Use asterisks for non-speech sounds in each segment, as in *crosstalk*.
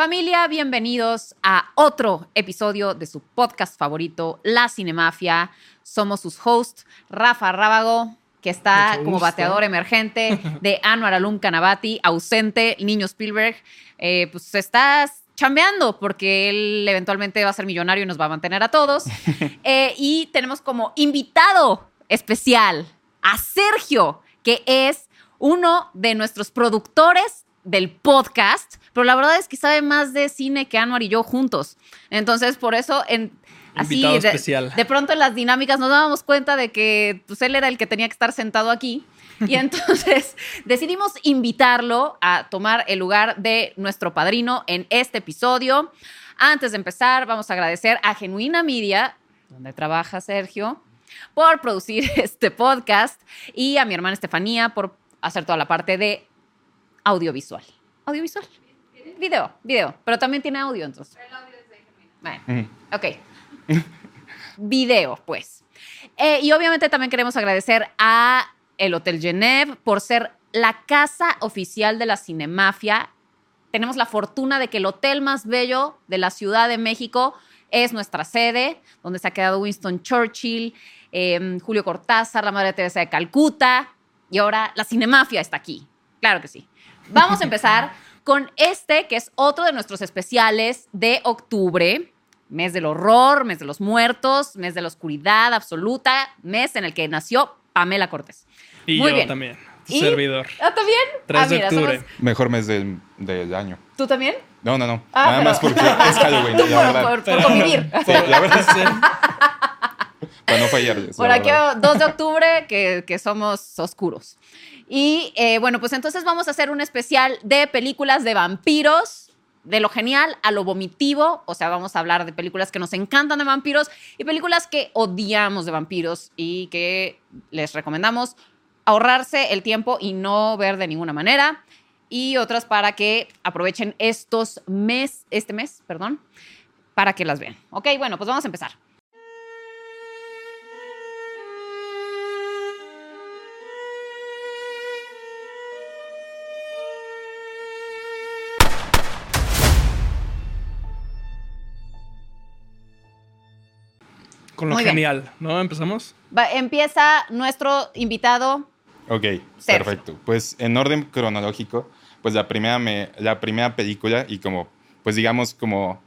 Familia, bienvenidos a otro episodio de su podcast favorito, La Cinemafia. Somos sus hosts, Rafa Rábago, que está como bateador emergente, *laughs* de Anwar Alum Canabati, ausente, Niño Spielberg. Eh, pues estás chambeando porque él eventualmente va a ser millonario y nos va a mantener a todos. *laughs* Eh, y tenemos como invitado especial a Sergio, que es uno de nuestros productores del podcast, pero la verdad es que sabe más de cine que Anuar y yo juntos. Entonces, por eso, en, así, Invitado de, especial. de pronto en las dinámicas nos dábamos cuenta de que pues, él era el que tenía que estar sentado aquí. Y *laughs* entonces decidimos invitarlo a tomar el lugar de nuestro padrino en este episodio. Antes de empezar, vamos a agradecer a Genuina Media, donde trabaja Sergio, por producir *laughs* este podcast y a mi hermana Estefanía por hacer toda la parte de audiovisual. Audiovisual. Video, video, pero también tiene audio entonces. El audio es de Bueno, ok. Video, pues. Eh, y obviamente también queremos agradecer a el Hotel Genève por ser la casa oficial de la Cinemafia. Tenemos la fortuna de que el hotel más bello de la Ciudad de México es nuestra sede, donde se ha quedado Winston Churchill, eh, Julio Cortázar, la Madre Teresa de Calcuta, y ahora la Cinemafia está aquí. Claro que sí. Vamos a empezar con este, que es otro de nuestros especiales de octubre. Mes del horror, mes de los muertos, mes de la oscuridad absoluta, mes en el que nació Pamela Cortés. Y Muy yo bien. también, tu ¿Y? servidor. ¿Ah, también? 3 ah, de mira, octubre. somos- Mejor mes del, del año. ¿Tú también? No, no, no. Ah, Nada pero- más porque es *laughs* Halloween, Tú la por- verdad. por- por convivir. Sí, la verdad, Sí. *laughs* para no fallarles. Por aquí, verdad. 2 de octubre, que, que somos oscuros. Y eh, bueno, pues entonces vamos a hacer un especial de películas de vampiros, de lo genial a lo vomitivo. O sea, vamos a hablar de películas que nos encantan de vampiros y películas que odiamos de vampiros y que les recomendamos ahorrarse el tiempo y no ver de ninguna manera. Y otras para que aprovechen estos mes, este mes, perdón, para que las vean. Ok, bueno, pues vamos a empezar. Con lo Muy bien. genial, ¿no? ¿Empezamos? Va- empieza nuestro invitado. Ok, Sergio. perfecto. Pues en orden cronológico, pues la primera, me, la primera película y como, pues digamos, como,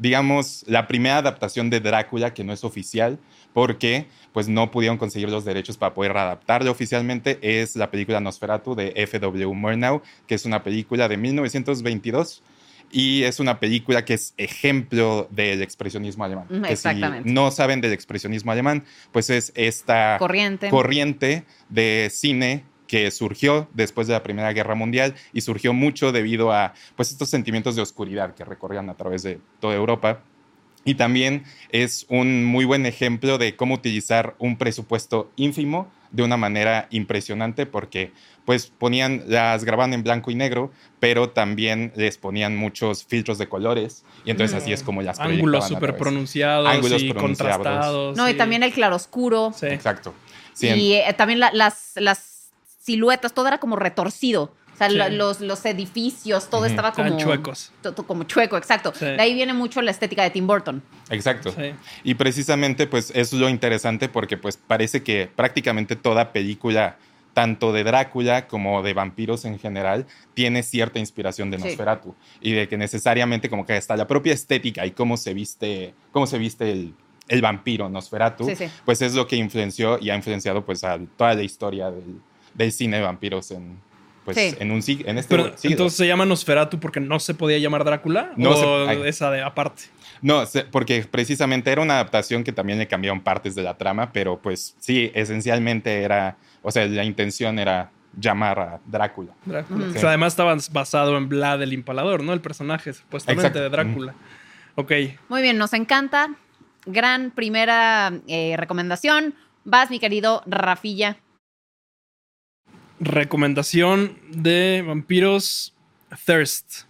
digamos, la primera adaptación de Drácula que no es oficial porque pues no pudieron conseguir los derechos para poder adaptarla oficialmente es la película Nosferatu de F.W. Murnau, que es una película de 1922 y es una película que es ejemplo del expresionismo alemán. Mm, Que si exactamente. no saben del expresionismo alemán, pues es esta Corriente. corriente de cine que surgió después de la Primera Guerra Mundial y surgió mucho debido a pues estos sentimientos de oscuridad que recorrían a través de toda Europa. Y también es un muy buen ejemplo de cómo utilizar un presupuesto ínfimo de una manera impresionante porque pues ponían, las grababan en blanco y negro, pero también les ponían muchos filtros de colores y entonces así es como las Ángulos proyectaban a súper pronunciados Ángulos y pronunciados. contrastados. no, y también el claroscuro. Sí. Exacto. Sí, en- y eh, también la- las, las siluetas, todo era como retorcido. O sea, Sí. lo- los, los edificios, todo estaba Estaban como. chuecos. to- to- Como chueco, exacto. Sí. De ahí viene mucho la estética de Tim Burton. Exacto. Sí. Y precisamente, pues, es lo interesante porque, pues, parece que prácticamente toda película, tanto de Drácula como de vampiros en general, tiene cierta inspiración de Sí. Nosferatu. Y de que necesariamente como que hasta la propia estética y cómo se viste, cómo se viste el, el vampiro Nosferatu, Sí, sí. pues es lo que influenció y ha influenciado, pues, a toda la historia del, del cine de vampiros en, pues, Sí. en, un, en este Pero siglo. entonces se llama Nosferatu porque no se podía llamar Drácula No o se- ay. esa de aparte. No, se- porque precisamente era una adaptación que también le cambiaron partes de la trama, pero pues sí, esencialmente era, o sea, la intención era llamar a Drácula. Drácula. Ujú. O sea, además estaba basado en Vlad el Impalador, ¿no? El personaje supuestamente Exacto. de Drácula. Ok. Muy bien, nos encanta. Gran primera eh, recomendación. Vas, mi querido Rafilla. Recomendación de vampiros Thirst.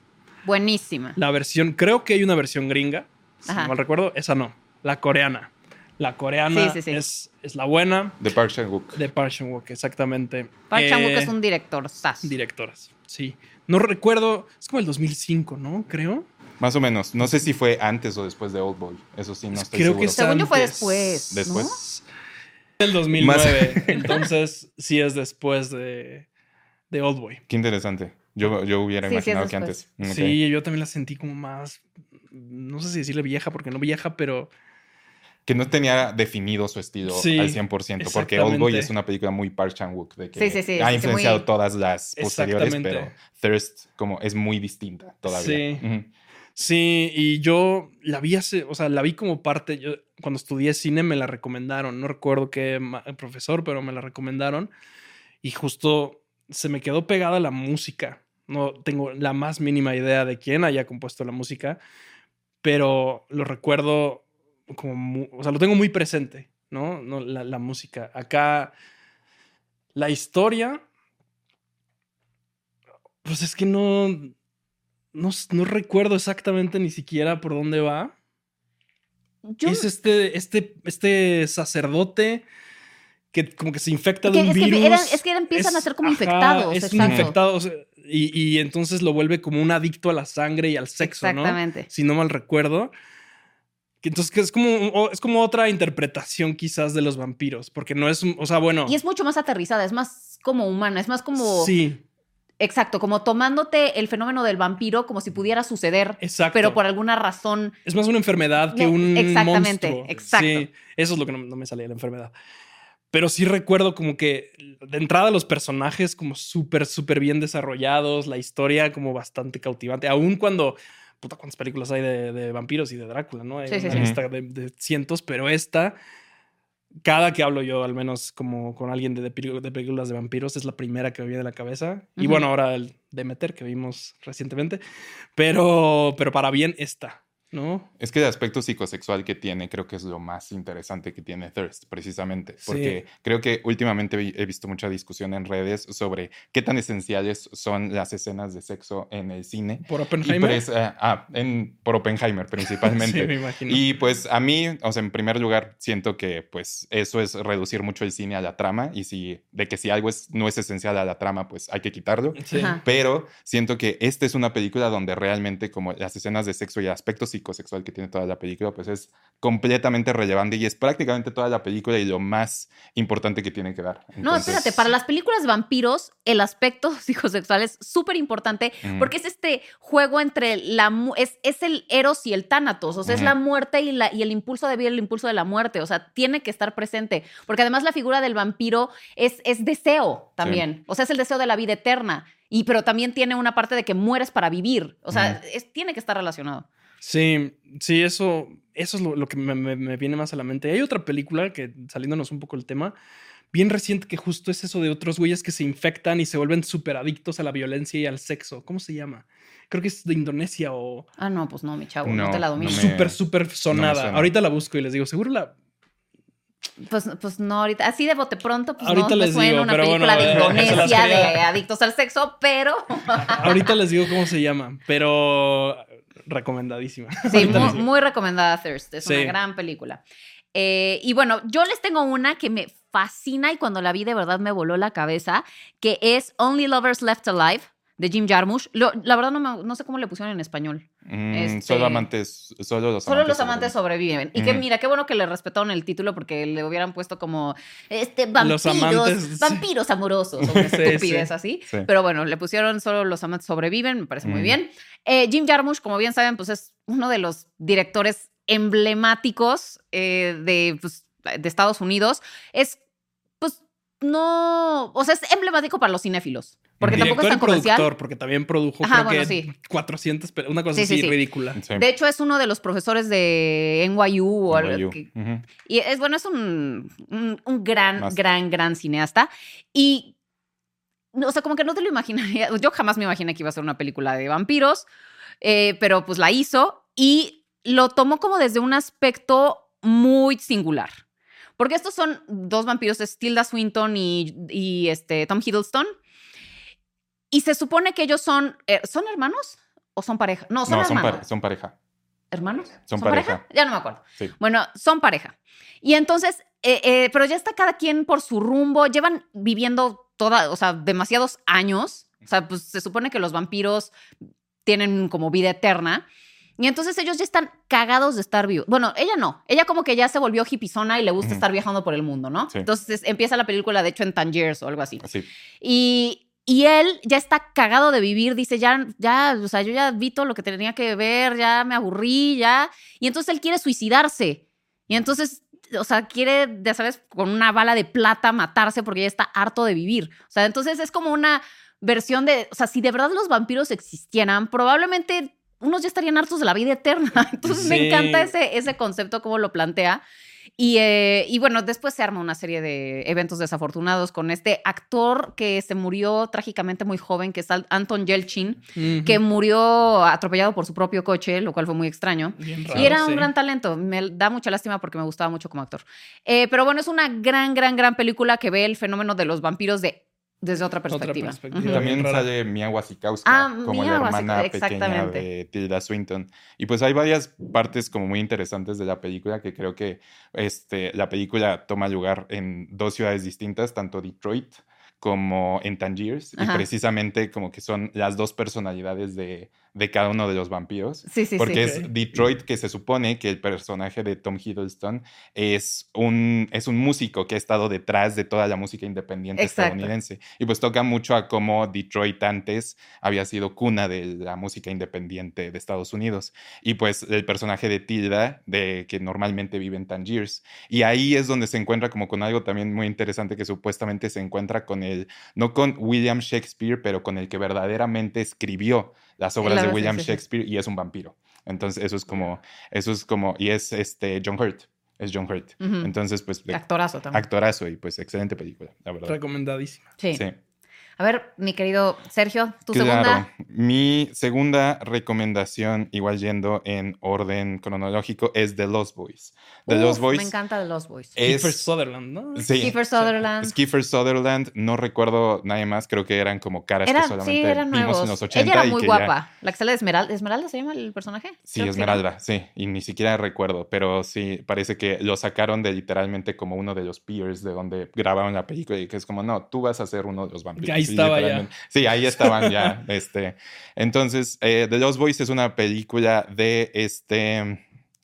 Buenísima. La versión, creo que hay una versión gringa, si Ajá. no mal recuerdo, esa no, la coreana. La coreana Sí, sí, sí. Es, es la buena De Park Chan-wook. de Park Chan-wook, exactamente. Park Chan-wook Eh, es un director sas. Directoras, sí. No recuerdo, es como el 2005, ¿no? Creo. Más o menos. No sé si fue antes o después de Old Boy. Eso sí, no estoy Creo seguro. que es Según yo fue después. Después. ¿no? Del 2009. entonces, sí es después de, de Old Boy. Qué interesante. Yo, yo hubiera Sí, sí, es imaginado que antes. Ok. Sí, yo también la sentí como más. No sé si decirle vieja, porque no vieja, pero. Que no tenía definido su estilo Sí, al 100%, porque Old Boy es una película muy Park Chan-wook, de que Sí, sí, sí, ha influenciado muy- todas las posteriores, pero Thirst como es muy distinta todavía. Sí. Sí, y yo la vi hace, o sea, la vi como parte, yo cuando estudié cine me la recomendaron, no recuerdo qué ma- profesor, pero me la recomendaron y justo se me quedó pegada la música. No tengo la más mínima idea de quién haya compuesto la música, pero lo recuerdo como, o sea, lo tengo muy presente, ¿no? no la, la música. Acá, la historia, pues es que no, no, no recuerdo exactamente ni siquiera por dónde va. Yo- Es este, este, este sacerdote que como que se infecta de que- un es, que virus. eran- es que empiezan a ser como infectados. Es un infectado. o sea, y, y entonces lo vuelve como un adicto a la sangre y al sexo, ¿no? Exactamente. Si no mal recuerdo. Que Entonces, que es como, es como otra interpretación quizás de los vampiros, porque no es, o sea, bueno. Y es mucho más aterrizada, es más como humana, es más como. Sí, Exacto, como tomándote el fenómeno del vampiro como si pudiera suceder, exacto. pero por alguna razón. Es más una enfermedad que un exactamente, monstruo. exacto. Sí, eso es lo que no, no me salía la enfermedad. Pero sí recuerdo como que de entrada los personajes como súper, súper bien desarrollados, la historia como bastante cautivante, aun cuando, puta, cuántas películas hay de, de vampiros y de Drácula, ¿no? Hay Sí, sí, una sí. lista de, de cientos, pero esta, cada que hablo yo, al menos como con alguien de, películas de vampiros, es la primera que me viene a la cabeza. Y bueno, ahora el Demeter que vimos recientemente, pero, pero para bien esta, ¿no? Es que el aspecto psicosexual que tiene creo que es lo más interesante que tiene Thirst, precisamente. Porque creo que últimamente he visto mucha discusión en redes sobre qué tan esenciales son las escenas de sexo en el cine. Por Oppenheimer. eh, ah, en, por Oppenheimer principalmente. *laughs* Sí, me imagino. Y pues a mí, o sea, en primer lugar, siento que pues eso es reducir mucho el cine a la trama y si de que si algo es, no es esencial a la trama, pues hay que quitarlo. Sí. Pero siento que esta es una película donde realmente como las escenas de sexo y el aspecto psicosexual que tiene toda la película, pues es completamente relevante y es prácticamente toda la película y lo más importante que tiene que dar. No, espérate, para las películas de vampiros, el aspecto *laughs* psicosexual es súper importante porque es este juego entre la. Es, es el eros y el tánatos, o sea, es la muerte y, la, y el impulso de vida y el impulso de la muerte, o sea, tiene que estar presente. Porque además la figura del vampiro es, es deseo también, o sea, es el deseo de la vida eterna. Y, pero también tiene una parte de que mueres para vivir. O sea, es- tiene que estar relacionado. Sí, sí, eso, eso es lo, lo que me, me- me viene más a la mente. Hay otra película que, saliéndonos un poco el tema, bien reciente que justo es eso de otros güeyes que se infectan y se vuelven súper adictos a la violencia y al sexo. ¿Cómo se llama? Creo que es de Indonesia o Ah, no, pues no, mi chavo, no, No, te la no domino. me- súper, súper sonada. Ahorita la busco y les digo, seguro la... Pues, pues no, ahorita, así de bote pronto, pues Ahorita no les digo, una pero película bueno, de *laughs* Indonesia quería- de adictos al sexo, pero *laughs* Ahorita les digo cómo se llama, pero recomendadísima. *laughs* sí, muy, recomendada Thirst, es Sí. una gran película. Eh, y bueno, yo les tengo una que me fascina y cuando la vi de verdad me voló la cabeza, que es Only Lovers Left Alive de Jim Jarmusch. Lo- la verdad no, me- no sé cómo le pusieron en español. mm, este- Solo amantes, solo los Solo amantes. los amantes sobreviven. Y que mira, qué bueno que le respetaron el título porque le hubieran puesto como este vampiros, amantes, sí. vampiros amorosos o *laughs* estupidez sí. así. Sí. Pero bueno, le pusieron solo los amantes sobreviven, me parece muy bien. Eh, Jim Jarmusch, como bien saben, pues es uno de los directores emblemáticos eh, de, pues, de Estados Unidos. Es, no, o sea, es emblemático para los cinéfilos, porque tampoco es Director tan comercial. productor, porque también produjo Ajá, creo bueno, que sí. 400, pe- una cosa Sí, sí, así sí. ridícula. Sí. De hecho, es uno de los profesores de NYU. o NYU. que-. Y es bueno, es un, un, un gran, Más. gran, gran cineasta. Y, o sea, como que no te lo imaginaría. Yo jamás me imaginé que iba a ser una película de vampiros, eh, pero pues la hizo y lo tomó como desde un aspecto muy singular. Porque estos son dos vampiros, es Tilda Swinton y, y, este, Tom Hiddleston. Y se supone que ellos son, eh, ¿son hermanos o son pareja? No, son No, son pareja. ¿Hermanos? Son pareja. Ya no me acuerdo. Sí. Bueno, son pareja. Y entonces, eh, eh, pero ya está cada quien por su rumbo. Llevan viviendo toda, o sea, demasiados años. O sea, pues se supone que los vampiros tienen como vida eterna. Y entonces ellos ya están cagados de estar vivos. Bueno, ella no. Ella como que ya se volvió hipizona y le gusta Ujú. estar viajando por el mundo, ¿no? Sí. Entonces empieza la película, de hecho, en Tangiers o algo así. Así. Y, y él ya está cagado de vivir, dice, ya, ya, o sea, yo ya vi todo lo que tenía que ver, ya me aburrí, ya. Y entonces él quiere suicidarse. Y entonces, o sea, quiere, ya sabes, con una bala de plata matarse porque ya está harto de vivir. O sea, entonces es como una versión de, o sea, si de verdad los vampiros existieran, probablemente unos ya estarían hartos de la vida eterna. *laughs* Entonces me encanta ese, ese concepto, cómo lo plantea. Y, eh, y bueno, después se arma una serie de eventos desafortunados con este actor que se murió trágicamente muy joven, que es Anton Yelchin, que murió atropellado por su propio coche, lo cual fue muy extraño. Bien raro, y era sí. un gran talento. Me da mucha lástima porque me gustaba mucho como actor. Eh, pero bueno, es una gran, gran, gran película que ve el fenómeno de los vampiros de, desde otra perspectiva. perspectiva. Ujú. También sale Mia Wasikowska Ah, como Mia la hermana pequeña de Tilda Swinton. Y pues hay varias partes como muy interesantes de la película que creo que este, la película toma lugar en dos ciudades distintas, tanto Detroit como en Tangiers. Y precisamente como que son las dos personalidades de, de cada uno de los vampiros. Sí, sí, Porque sí. Es Detroit que se supone que el personaje de Tom Hiddleston es un, es un músico que ha estado detrás de toda la música independiente Exacto. estadounidense. Y pues toca mucho a cómo Detroit antes había sido cuna de la música independiente de Estados Unidos. Y pues el personaje de Tilda, de, que normalmente vive en Tangiers. Y ahí es donde se encuentra como con algo también muy interesante que supuestamente se encuentra con el, no con William Shakespeare, pero con el que verdaderamente escribió las obras La de William. Shakespeare y es un vampiro. Entonces eso es como, eso es como, y es este John Hurt, es John Hurt. Entonces pues Actorazo también. actorazo y pues excelente película, la verdad. Recomendadísima. sí. Sí. A ver, mi querido Sergio, tu Claro. segunda. Mi segunda recomendación, igual yendo en orden cronológico, es The Lost Boys. The Uf, Lost Boys Me encanta de Lost Boys. es... Kiefer Sutherland, ¿no? Sí. Kiefer Sutherland. Es Kiefer Sutherland, no recuerdo nadie más, creo que eran como caras Era, que solamente sí, eran vimos nuevos. en los 80 Ella era muy ya- guapa. La que sale de Esmeralda. ¿Esmeralda se llama el personaje? Sí, Creo Esmeralda, sí, y ni siquiera recuerdo, pero sí, parece que lo sacaron de literalmente como uno de los peers de donde grabaron la película y que es como, no, tú vas a ser uno de los vampiros. Ahí Sí, estaba ya. Sí, ahí estaban ya, *laughs* este. Entonces, eh, The Lost Boys es una película de este,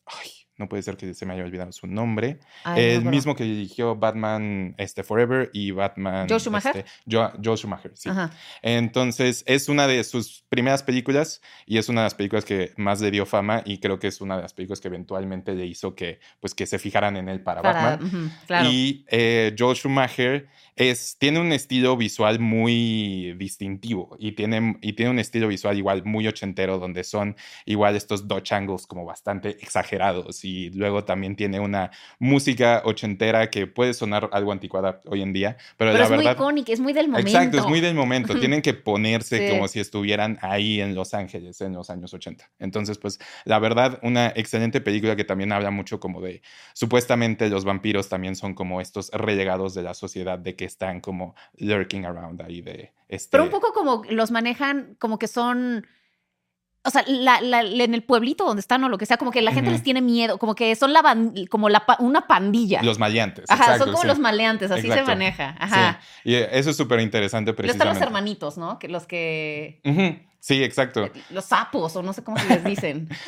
ay, no puede ser que se me haya olvidado su nombre, Ay, no el acuerdo. mismo que dirigió Batman este, Forever y Batman... ¿Joel Schumacher? este, Jo- Joel Schumacher, sí. Ajá. Entonces, es una de sus primeras películas y es una de las películas que más le dio fama y creo que es una de las películas que eventualmente le hizo que, pues, que se fijaran en él para, Para, Batman. ujú, claro. Y eh, Joel Schumacher es, tiene un estilo visual muy distintivo y tiene, y tiene un estilo visual igual muy ochentero donde son igual estos Dutch angles como bastante exagerados y luego también tiene una música ochentera que puede sonar algo anticuada hoy en día, pero, Pero la es muy verdad... icónica, es muy del momento. Exacto, es muy del momento. Tienen que ponerse Sí. como si estuvieran ahí en Los Ángeles en los años 80. Entonces, pues, la verdad, una excelente película que también habla mucho como de, supuestamente los vampiros también son como estos relegados de la sociedad, de que están como lurking around ahí de este... Pero un poco como los manejan, como que son. O sea, la- la- en el pueblito donde están o lo que sea, como que la gente les tiene miedo, como que son la ban- como la pa- una pandilla. Los maleantes. Ajá, exacto, son como sí. los maleantes, así se maneja. Ajá. Sí. Y eso es súper interesante precisamente. están los hermanitos, ¿no? Que los que. Ujú, Sí, exacto. Los sapos, o no sé cómo se les dicen. *laughs*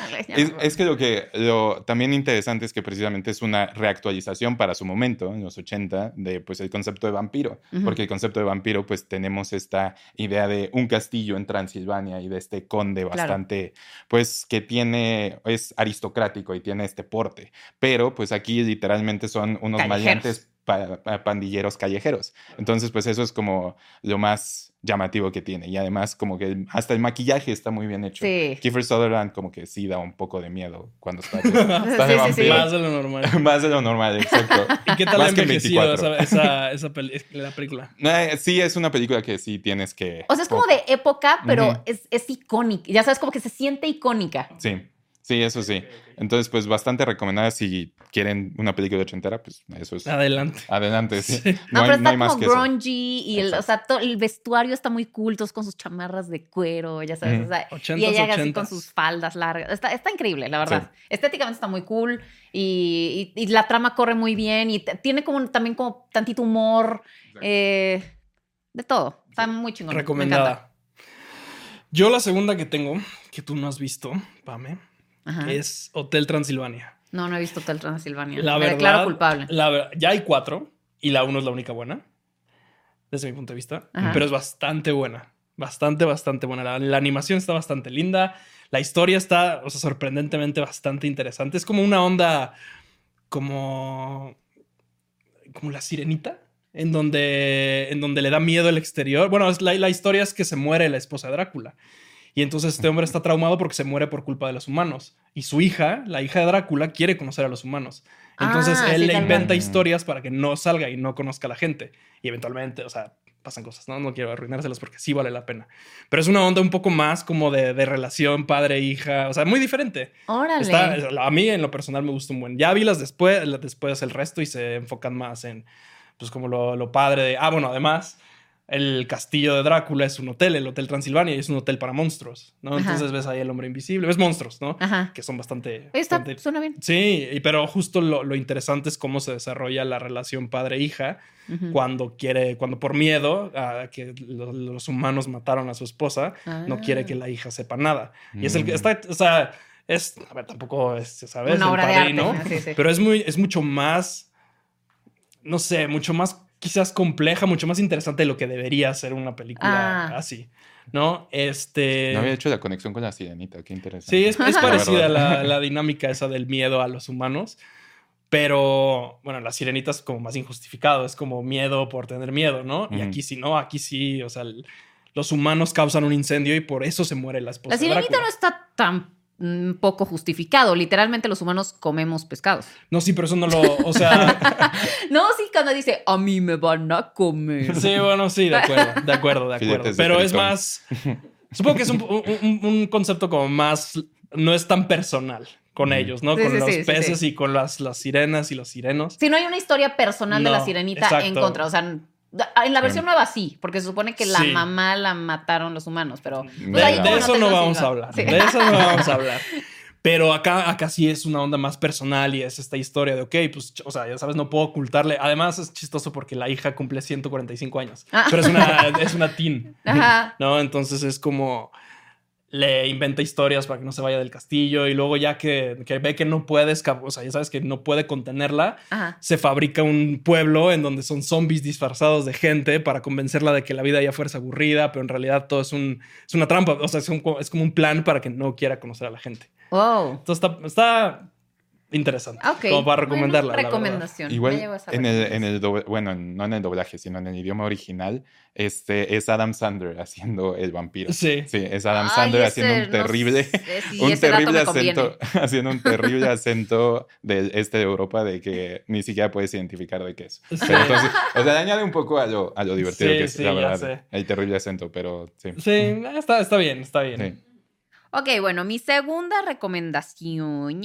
Es, que lo que lo también interesante es que precisamente es una reactualización para su momento, en los 80, de pues el concepto de vampiro. Porque el concepto de vampiro, pues tenemos esta idea de un castillo en Transilvania y de este conde Claro. bastante, pues que tiene, es aristocrático y tiene este porte. Pero pues aquí literalmente son unos Callejeros. maleantes pa- pa- pandilleros callejeros. Entonces, pues eso es como lo más llamativo que tiene. Y además, como que el- hasta el maquillaje está muy bien hecho. Sí. Kiefer Sutherland como que sí da un poco de miedo cuando está, *laughs* está de Sí. Más de lo normal. *laughs* Más de lo normal, exacto. *laughs* ¿Y qué tal Más ha que envejecido 24. esa, esa, esa peli- la película? Eh, sí, es una película que sí tienes que... O sea, es como de época, pero es icónica. Ya sabes, como que se siente icónica. Sí, sí, eso sí. Entonces, pues bastante recomendada si quieren una película de ochentera, pues eso es... Adelante. Adelante, sí. Sí. No, No, pero hay, no hay está más como eso. grungy y el, o sea, to- el vestuario está muy cool, todos con sus chamarras de cuero, ya sabes. O sea, y ella así ochentas. con sus faldas largas. Está, está increíble, la verdad. Estéticamente está muy cool y, y- y la trama corre muy bien y tiene como también como tantito humor, eh, de todo. Está muy chingón. Recomendada. Yo la segunda que tengo, que tú no has visto, Pame, Ajá. es Hotel Transilvania. No, no he visto Hotel Transilvania. La Me verdad, declaro culpable. la ya hay cuatro y la uno es la única buena, desde mi punto de vista, Ajá. pero es bastante buena, bastante, bastante buena. La, la animación está bastante linda, la historia está, o sea, sorprendentemente bastante interesante. Es como una onda como, como la sirenita. En donde, en donde le da miedo el exterior. Bueno, la, la historia es que se muere la esposa de Drácula. Y entonces este hombre está traumado porque se muere por culpa de los humanos. Y su hija, la hija de Drácula, quiere conocer a los humanos. Entonces Ah, él sí, le inventa cual. historias para que no salga y no conozca a la gente. Y eventualmente, o sea, pasan cosas, ¿no? No quiero arruinárselas porque sí vale la pena. Pero es una onda un poco más como de, de relación padre-hija. O sea, muy diferente. Órale. Está, a mí en lo personal me gusta un buen. Ya vi las después, las después el resto y se enfocan más en, pues como lo, lo padre de... Ah, bueno, además, el castillo de Drácula es un hotel, el Hotel Transilvania, y es un hotel para monstruos, ¿no? Ajá. Entonces ves ahí el hombre invisible, ves monstruos, ¿no? Ajá. Que son bastante... Está, bastante- suena bien. Sí, y- pero justo lo, lo interesante es cómo se desarrolla la relación padre-hija cuando quiere, cuando por miedo a que lo- los humanos mataron a su esposa, no Ah. quiere que la hija sepa nada. Y es el que Mm. está, o sea, es, a ver, tampoco es, ¿sabes? Una El obra de padrino, arte. Sí, sí. Pero es muy, es mucho más, no sé, mucho más quizás compleja, mucho más interesante de lo que debería ser una película Ah. así, ¿no? Este... No había hecho la conexión con la sirenita, qué interesante. Sí, es, es *laughs* parecida la, la dinámica esa del miedo a los humanos. Pero, bueno, la sirenita es como más injustificado, es como miedo por tener miedo, ¿no? Y Ujú. aquí sí, no, aquí sí, o sea, el- los humanos causan un incendio y por eso se muere la esposa. La sirenita no está tan mm, poco justificado. Literalmente los humanos comemos pescados. No, sí, pero eso no lo, o sea, *laughs* No, sí, cuando dice, a mí me van a comer. sí, bueno, sí, de acuerdo, de acuerdo, de acuerdo. Filetes de Pero es más, supongo que es un, un- un concepto como más, no es tan personal con ellos, ¿no? Sí, con sí, los sí, peces sí. y con las, las sirenas y los sirenos. Si no hay una historia personal de la sirenita en contra. O sea, en la versión nueva sí, porque se supone que la Sí. mamá la mataron los humanos, pero pues, De- ahí eso no vamos a hablar. Sí. De eso no *laughs* vamos a hablar. Pero acá, acá sí es una onda más personal y es esta historia de, ok, pues, o sea, ya sabes, no puedo ocultarle. Además es chistoso porque la hija cumple 145 años, Ah. pero es una, es una teen, *laughs* Ajá. ¿no? Entonces es como le inventa historias para que no se vaya del castillo y luego ya que, que ve que no puede escapar, o sea, ya sabes que no puede contenerla, Ajá. se fabrica un pueblo en donde son zombies disfrazados de gente para convencerla de que la vida ya fuerza aburrida, pero en realidad todo es, un, es una trampa, o sea, es, un- es como un plan para que no quiera conocer a la gente. Wow. Entonces está, está interesante, Ok. como para recomendarla. Bueno, la recomendación. Me Igual en el, en el doble- bueno, no en el doblaje, sino en el idioma original, este es Adam Sandler haciendo el vampiro. Sí. Sí, es Adam Ay, Sandler ese haciendo un no terrible, sé si *laughs* un terrible acento, *laughs* haciendo un terrible *laughs* acento del este de Europa de que ni siquiera puedes identificar de qué es. Sí. Entonces, o sea, le añade un poco a lo, a lo divertido Sí, que es, sí, la verdad, sé. el terrible acento, pero sí. Sí, está, está bien, está bien. Sí. Ok, bueno, mi segunda recomendación.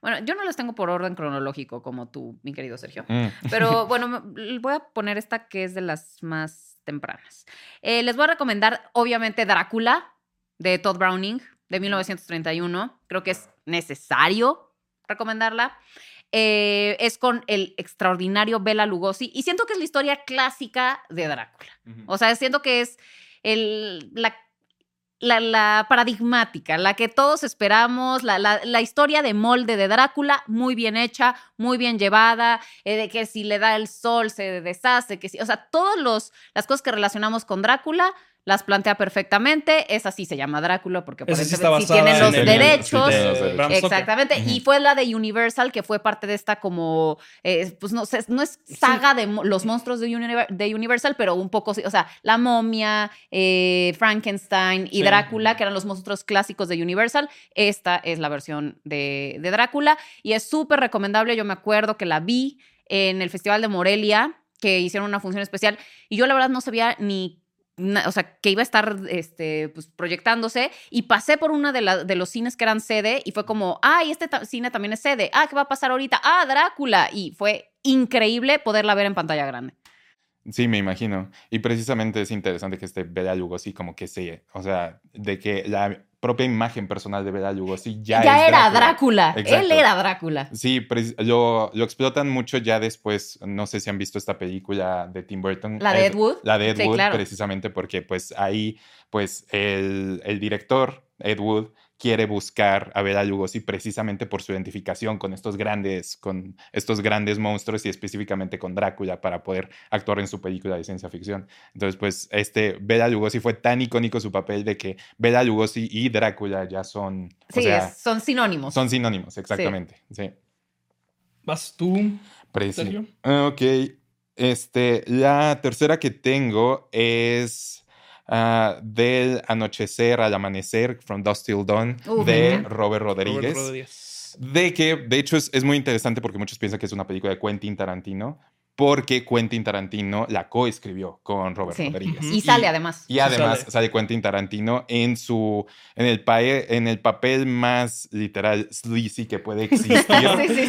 Bueno, yo no las tengo por orden cronológico como tú, mi querido Sergio. Mm. Pero *laughs* bueno, voy a poner esta que es de las más tempranas. Eh, les voy a recomendar, obviamente, Drácula de Todd Browning de 1931. Creo que es necesario recomendarla. Eh, es con el extraordinario Bela Lugosi y siento que es la historia clásica de Drácula. O sea, siento que es el, la, la- la paradigmática, la que todos esperamos, la, la- la historia de molde de Drácula, muy bien hecha, muy bien llevada, eh, de que si le da el sol se deshace, que si, o sea, todas las cosas que relacionamos con Drácula las plantea perfectamente. Esa sí se llama Drácula porque Esa sí sí tienen los el- derechos. de. Exactamente, y fue la de Universal, que fue parte de esta como, eh, pues no sé, no es saga de los monstruos de, Univer- de Universal, pero un poco, sí, o sea, la momia, eh, Frankenstein y Sí. Drácula, que eran los monstruos clásicos de Universal, esta es la versión de, de Drácula y es súper recomendable, yo me acuerdo que la vi en el Festival de Morelia, que hicieron una función especial, y yo la verdad no sabía ni o sea, que iba a estar este, pues, proyectándose y pasé por uno de, de los cines que eran sede y fue como, ay, este cine también es sede, ah, ¿qué va a pasar ahorita? Ah, Drácula. Y fue increíble poderla ver en pantalla grande. Sí, me imagino. Y precisamente es interesante que este Bela Lugosi como que se, o sea, de que la propia imagen personal de Bela Lugosi ya, Ya, es era Drácula, él era Drácula. Sí, lo, lo explotan mucho ya después. No sé si han visto esta película de Tim Burton. La de Ed- Ed Wood. La de Ed Sí, Wood, claro. precisamente porque pues ahí, pues el, el director, Ed Wood, quiere buscar a Bela Lugosi precisamente por su identificación con estos grandes, con estos grandes monstruos y específicamente con Drácula para poder actuar en su película de ciencia ficción. Entonces, pues, este Bela Lugosi fue tan icónico su papel de que Bela Lugosi y Drácula ya son, sí, son sinónimos. Son sinónimos, exactamente. Sí. ¿Vas tú? Sergio? Ok. Este, la tercera que tengo es Ah, del anochecer al amanecer, From Dust Till Dawn, de Robert Rodríguez. De que, de hecho, es, es, muy interesante porque muchos piensan que es una película de Quentin Tarantino, porque Quentin Tarantino la coescribió con Robert Rodríguez. Y sale además. Y además sale. Quentin Tarantino en su en el, en el papel más literal sleazy que puede *laughs* existir.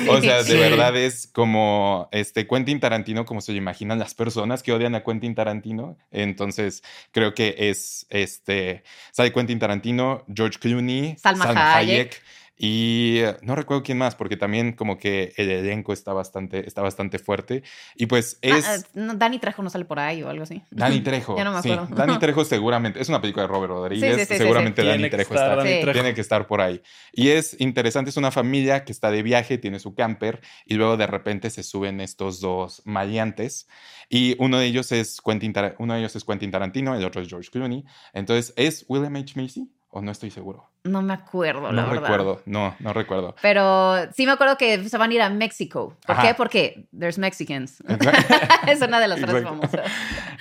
o sea, de verdad es como este Quentin Tarantino como se lo imaginan las personas que odian a Quentin Tarantino. Entonces, creo que es este sale Quentin Tarantino, George Clooney, Salma, Hayek y no recuerdo quién más, porque también como que el elenco está bastante, está bastante fuerte. Y pues ah, es... Ah, Dani Trejo no sale por ahí o algo así. Dani *laughs* Trejo. ya no me acuerdo. Sí, Dani *laughs* Trejo seguramente, es una película de Robert Rodríguez, seguramente Dani Trejo está, tiene que estar por ahí. Y es interesante, es una familia que está de viaje, tiene su camper y luego de repente se suben estos dos maleantes y uno de ellos es Quentin, uno de ellos es Quentin Tarantino, el otro es George Clooney. Entonces, ¿es William H. Macy? ¿O no estoy seguro? No me acuerdo, la no verdad. No recuerdo, no, no recuerdo. Pero sí me acuerdo que se van a ir a México. ¿Por qué? Porque there's Mexicans. *laughs* es una de las frases famosas.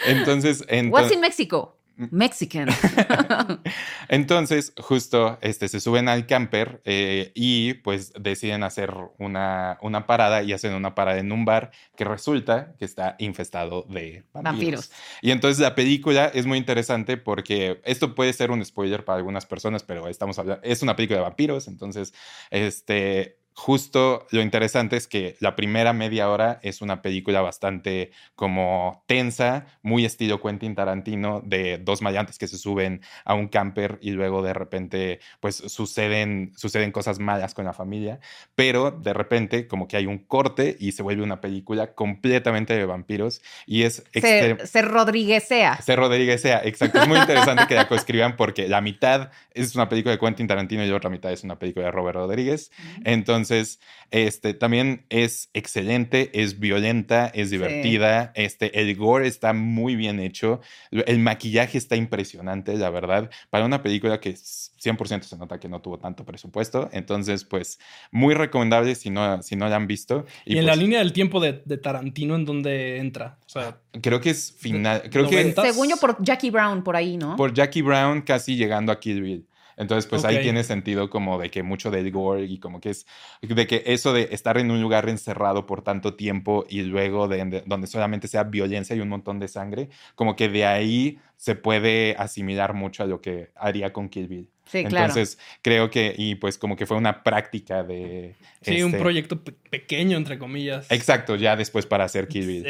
Entonces, entonces... What's in Mexico? Mexican. *laughs* Entonces, justo este, se suben al camper eh, y pues deciden hacer una, una, parada y hacen una parada en un bar que resulta que está infestado de vampiros. Y entonces la película es muy interesante porque esto puede ser un spoiler para algunas personas, pero estamos hablando, es una película de vampiros, entonces este, justo lo interesante es que la primera media hora es una película bastante como tensa, muy estilo Quentin Tarantino, de dos maleantes que se suben a un camper y luego de repente pues suceden, suceden cosas malas con la familia, pero de repente como que hay un corte y se vuelve una película completamente de vampiros y es... Se, se rodriguesea. Se rodriguesea, exacto. Es muy interesante que la coescriban porque la mitad es una película de Quentin Tarantino y la otra mitad es una película de Robert Rodríguez. Entonces, entonces, este, también es excelente, es violenta, es divertida. Este, el gore está muy bien hecho. El maquillaje está impresionante, la verdad. Para una película que 100% se nota que no tuvo tanto presupuesto. Entonces, pues, muy recomendable si no, si no la han visto. Y, en la pues línea del tiempo de, Tarantino, ¿en dónde entra? O sea, creo que es final. Creo que. Según yo, por Jackie Brown, por ahí, ¿no? Por Jackie Brown, casi llegando a Kill Bill. Entonces, pues ahí tiene sentido como de que mucho del gore y como que es, de que eso de estar en un lugar encerrado por tanto tiempo y luego de, donde solamente sea violencia y un montón de sangre, como que de ahí se puede asimilar mucho a lo que haría con Kill Bill. Sí, claro. Entonces, creo que, y pues como que fue una práctica de... Sí, un este proyecto pequeño, entre comillas. Exacto, ya después para hacer Kill Bill.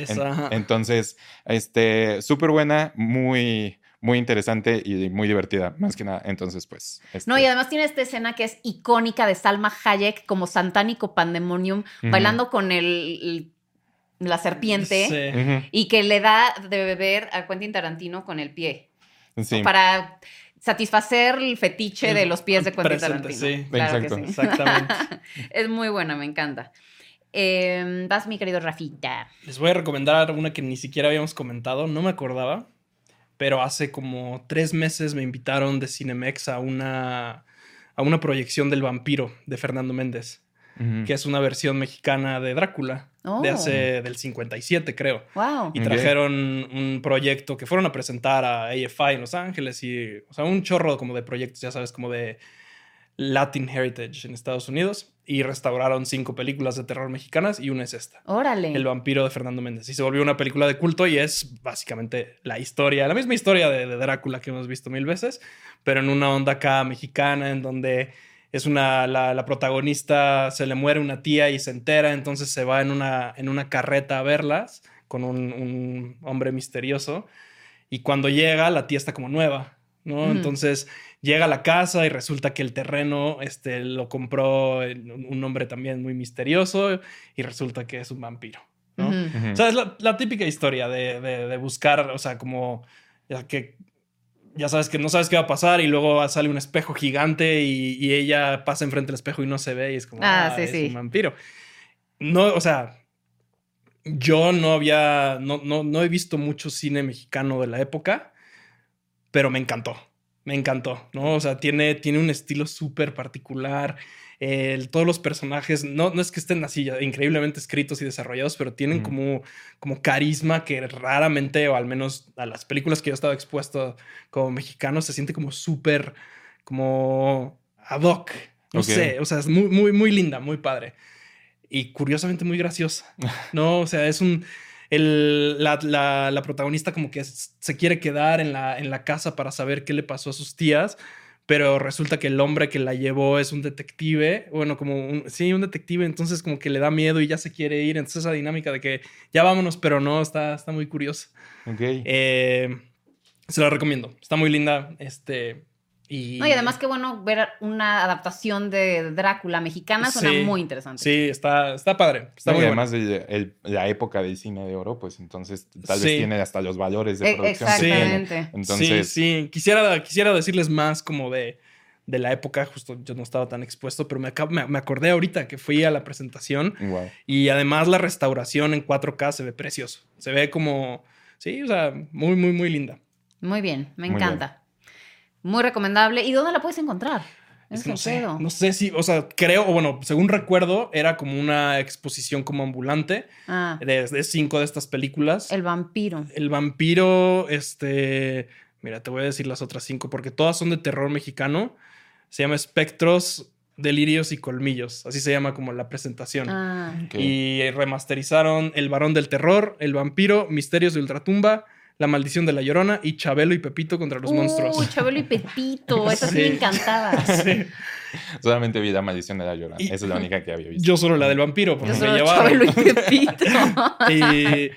entonces, este, súper buena, muy muy interesante y muy divertida, más que nada. Entonces, pues. No, y este además tiene esta escena que es icónica de Salma Hayek como Santánico Pandemonium, bailando con el, la serpiente y que le da de beber a Quentin Tarantino con el pie. Sí. Para satisfacer el fetiche de los pies de Quentin Tarantino. Sí, Exacto. exactamente. *laughs* es muy buena, me encanta. Eh, vas, mi querido Rafita. Les voy a recomendar una que ni siquiera habíamos comentado, no me acordaba pero hace como tres meses me invitaron de Cinemex a una, a una proyección del vampiro de Fernando Méndez, que es una versión mexicana de Drácula, de hace, oh. del 57 creo. Wow. Y trajeron un proyecto que fueron a presentar a AFI en Los Ángeles y, o sea, un chorro como de proyectos, ya sabes, como de Latin Heritage en Estados Unidos y restauraron cinco películas de terror mexicanas y una es esta. Órale. El vampiro de Fernando Méndez. Y se volvió una película de culto y es básicamente la historia, la misma historia de, Drácula que hemos visto mil veces, pero en una onda acá mexicana en donde es una, la, protagonista se le muere una tía y se entera, entonces se va en una, en una carreta a verlas con un, un hombre misterioso y cuando llega la tía está como nueva, ¿no? Entonces llega a la casa y resulta que el terreno este, lo compró un hombre también muy misterioso y resulta que es un vampiro. ¿no? O sea, es la, típica historia de, buscar, o sea, como que ya sabes que no sabes qué va a pasar y luego sale un espejo gigante y, y ella pasa enfrente del espejo y no se ve y es como, Ah, ah, sí, es sí. un vampiro. No, o sea, yo no había, no, no, no he visto mucho cine mexicano de la época, pero me encantó, me encantó, ¿no? O sea, tiene, tiene un estilo súper particular. el- todos los personajes, no, no es que estén así ya increíblemente escritos y desarrollados, pero tienen como, como carisma que raramente, o al menos a las películas que yo he estado expuesto como mexicano, se siente como súper, como ad hoc. No sé, o sea, es muy, muy, muy linda, muy padre. Y curiosamente muy graciosa. *laughs* No, o sea, es un... el- la, la- la protagonista como que se quiere quedar en la, en la casa para saber qué le pasó a sus tías, pero resulta que el hombre que la llevó es un detective, bueno, como un, sí, un detective, entonces como que le da miedo y ya se quiere ir, entonces esa dinámica de que ya vámonos, pero no, está, está muy curiosa. Ok. Eh, se la recomiendo, está muy linda, este, y... No, y además qué bueno ver una adaptación de Drácula mexicana, suena Sí. muy interesante. Sí, está, está padre, está No, y además de el- la época del cine de oro, pues entonces tal Sí. vez tiene hasta los valores de E- producción. Entonces, sí, sí. Quisiera, quisiera decirles más como de, de la época, justo yo no estaba tan expuesto, pero me, acab- me, me acordé ahorita que fui a la presentación wow. y además la restauración en 4K se ve precioso. Se ve como, sí, o sea, muy, muy, muy linda. Muy bien, me Muy encanta. Muy recomendable. ¿Y dónde la puedes encontrar? Es que no sé, pedo. no sé si, o sea, creo, o bueno, según recuerdo, era como una exposición como ambulante Ah, de, de cinco de estas películas. el vampiro. El vampiro, este. Mira, te voy a decir las otras cinco porque todas son de terror mexicano. Se llama Espectros, Delirios y Colmillos. Así se llama como la presentación. Ah, Ok. Y remasterizaron El Varón del Terror, El Vampiro, Misterios de Ultratumba, La Maldición de la Llorona y Chabelo y Pepito contra los Uy, monstruos. Chabelo y Pepito. *laughs* Esa sí, me encantaba. *laughs* Sí. Solamente vi la maldición de la llorona. Y- Esa es la única que había visto. Yo solo la del vampiro, porque Yo me solo llevaron. Chabelo y Pepito. *laughs* y,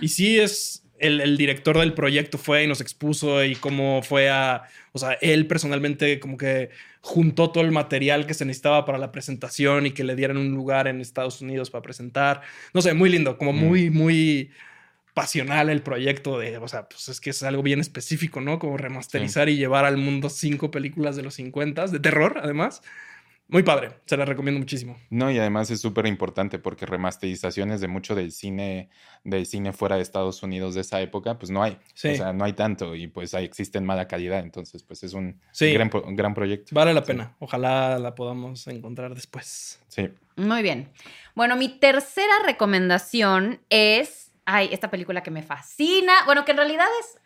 y sí es el, el director del proyecto fue y nos expuso y cómo fue a, o sea, él personalmente como que juntó todo el material que se necesitaba para la presentación y que le dieran un lugar en Estados Unidos para presentar. No sé, muy lindo, como Mm. muy, muy pasional el proyecto de, o sea, pues es que es algo bien específico, ¿no? Como remasterizar y llevar al mundo cinco películas de los 50 de terror, además. Muy padre, se la recomiendo muchísimo. No, y además es súper importante porque remasterizaciones de mucho del cine, del cine fuera de Estados Unidos de esa época, pues no hay. Sí. O sea, no hay tanto y pues ahí existen mala calidad. Entonces, pues es un Sí. gran, un gran proyecto. Vale la Sí. pena. Ojalá la podamos encontrar después. Sí. Muy bien. Bueno, mi tercera recomendación es. Ay, esta película que me fascina. Bueno, que en realidad es.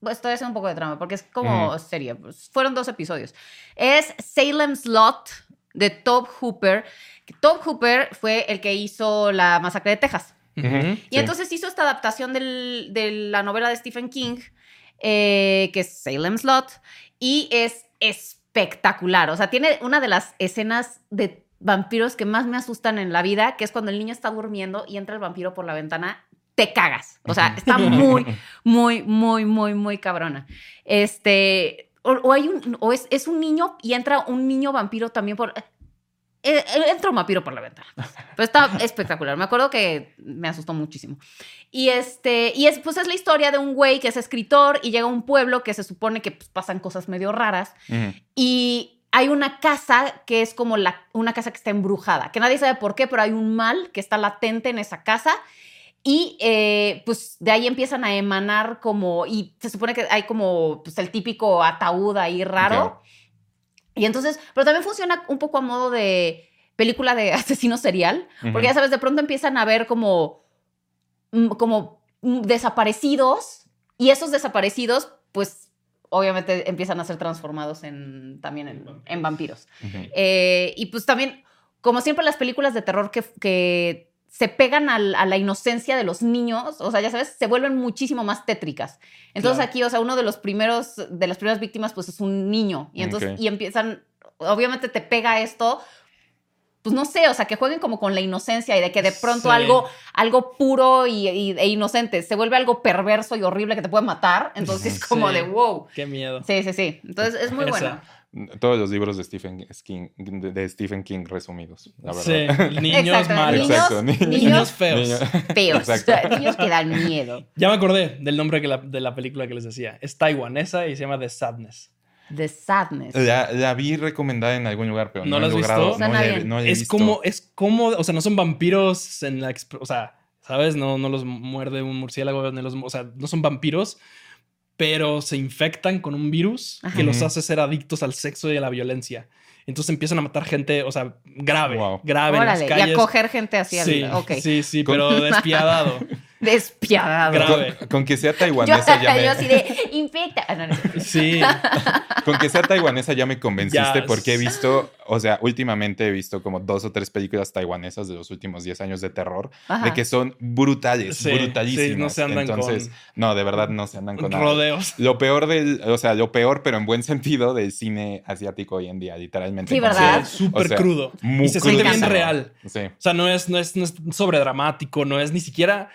pues, Estoy haciendo un poco de trama porque es como Ujú. serie. pues, fueron dos episodios. Es Salem's Lot de Tob Hooper. Tob Hooper fue el que hizo la masacre de Texas. Y Sí. entonces hizo esta adaptación del- de la novela de Stephen King, eh, que es Salem's Lot, y es espectacular. O sea, tiene una de las escenas de vampiros que más me asustan en la vida, que es cuando el niño está durmiendo y entra el vampiro por la ventana, te cagas. O sea, está muy, muy, muy, muy, muy cabrona. Este, o, o hay un, o es, es un niño y entra un niño vampiro también por... eh, eh, entra un vampiro por la ventana. Pero está espectacular. Me acuerdo que me asustó muchísimo. Y este, y es, pues es la historia de un güey que es escritor y llega a un pueblo que se supone que pues, pasan cosas medio raras. Y hay una casa que es como la, una casa que está embrujada, que nadie sabe por qué, pero hay un mal que está latente en esa casa. Y eh, pues de ahí empiezan a emanar como, y se supone que hay como pues, el típico ataúd ahí raro. Y entonces, pero también funciona un poco a modo de película de *laughs* asesino serial, porque ya sabes, de pronto empiezan a ver como, mm, como mm, desaparecidos y esos desaparecidos, pues obviamente empiezan a ser transformados en, también en, en vampiros. Eh, y pues también, como siempre las películas de terror que, que se pegan al- a la inocencia de los niños, o sea, ya sabes, se vuelven muchísimo más tétricas. Entonces Claro. aquí, o sea, uno de los primeros, de las primeras víctimas, pues es un niño. Y entonces, y empiezan, obviamente te pega esto, pues no sé, o sea, que jueguen como con la inocencia y de que de pronto Sí. algo, algo puro y, y- e inocente se vuelve algo perverso y horrible que te puede matar. Entonces es como Sí. de wow. Qué miedo. Sí, sí, sí. Entonces es muy Esa. bueno. Todos los libros de Stephen King, de Stephen King resumidos, la Sí, verdad. *laughs* niños Exacto, malos. niños- Exacto, ni- niños Niños feos. *laughs* *laughs* Feos. Exacto. Niños que dan miedo. Ya me acordé del nombre que la- de la película que les decía. Es taiwanesa y se llama The Sadness. The Sadness. La, la vi recomendada en algún lugar, pero ¿No no, la he has visto? No, he- no la he Es visto. como, es como, o sea, no son vampiros en la, o sea, ¿sabes? No, no los muerde un murciélago, ni los, o sea, no son vampiros, pero se infectan con un virus Ajá. que los hace ser adictos al sexo y a la violencia. Entonces empiezan a matar gente, o sea, grave, Wow. grave Órale, en y las calles. a coger gente así. al- Sí, ok. sí, sí, pero *laughs* despiadado. Despiadado. Grave. Con, con que sea Yo, taiwanesa ya me, yo así de infecta. Ah, no, no. Sí, *laughs* con que sea taiwanesa ya me convenciste porque he visto, o sea, últimamente he visto como dos o tres películas taiwanesas de los últimos 10 años de terror, Ajá. de que son brutales, Sí, brutalísimas. sí, no se andan Entonces, con- no, de verdad no se andan con nada. rodeos. Lo peor del, o sea, lo peor, pero en buen sentido, del cine asiático hoy en día, literalmente. Sí, ¿verdad? Sí, súper o sea, crudo. muy Y se siente bien real. Sí. O sea, no es, no es, no es sobredramático, no es ni siquiera.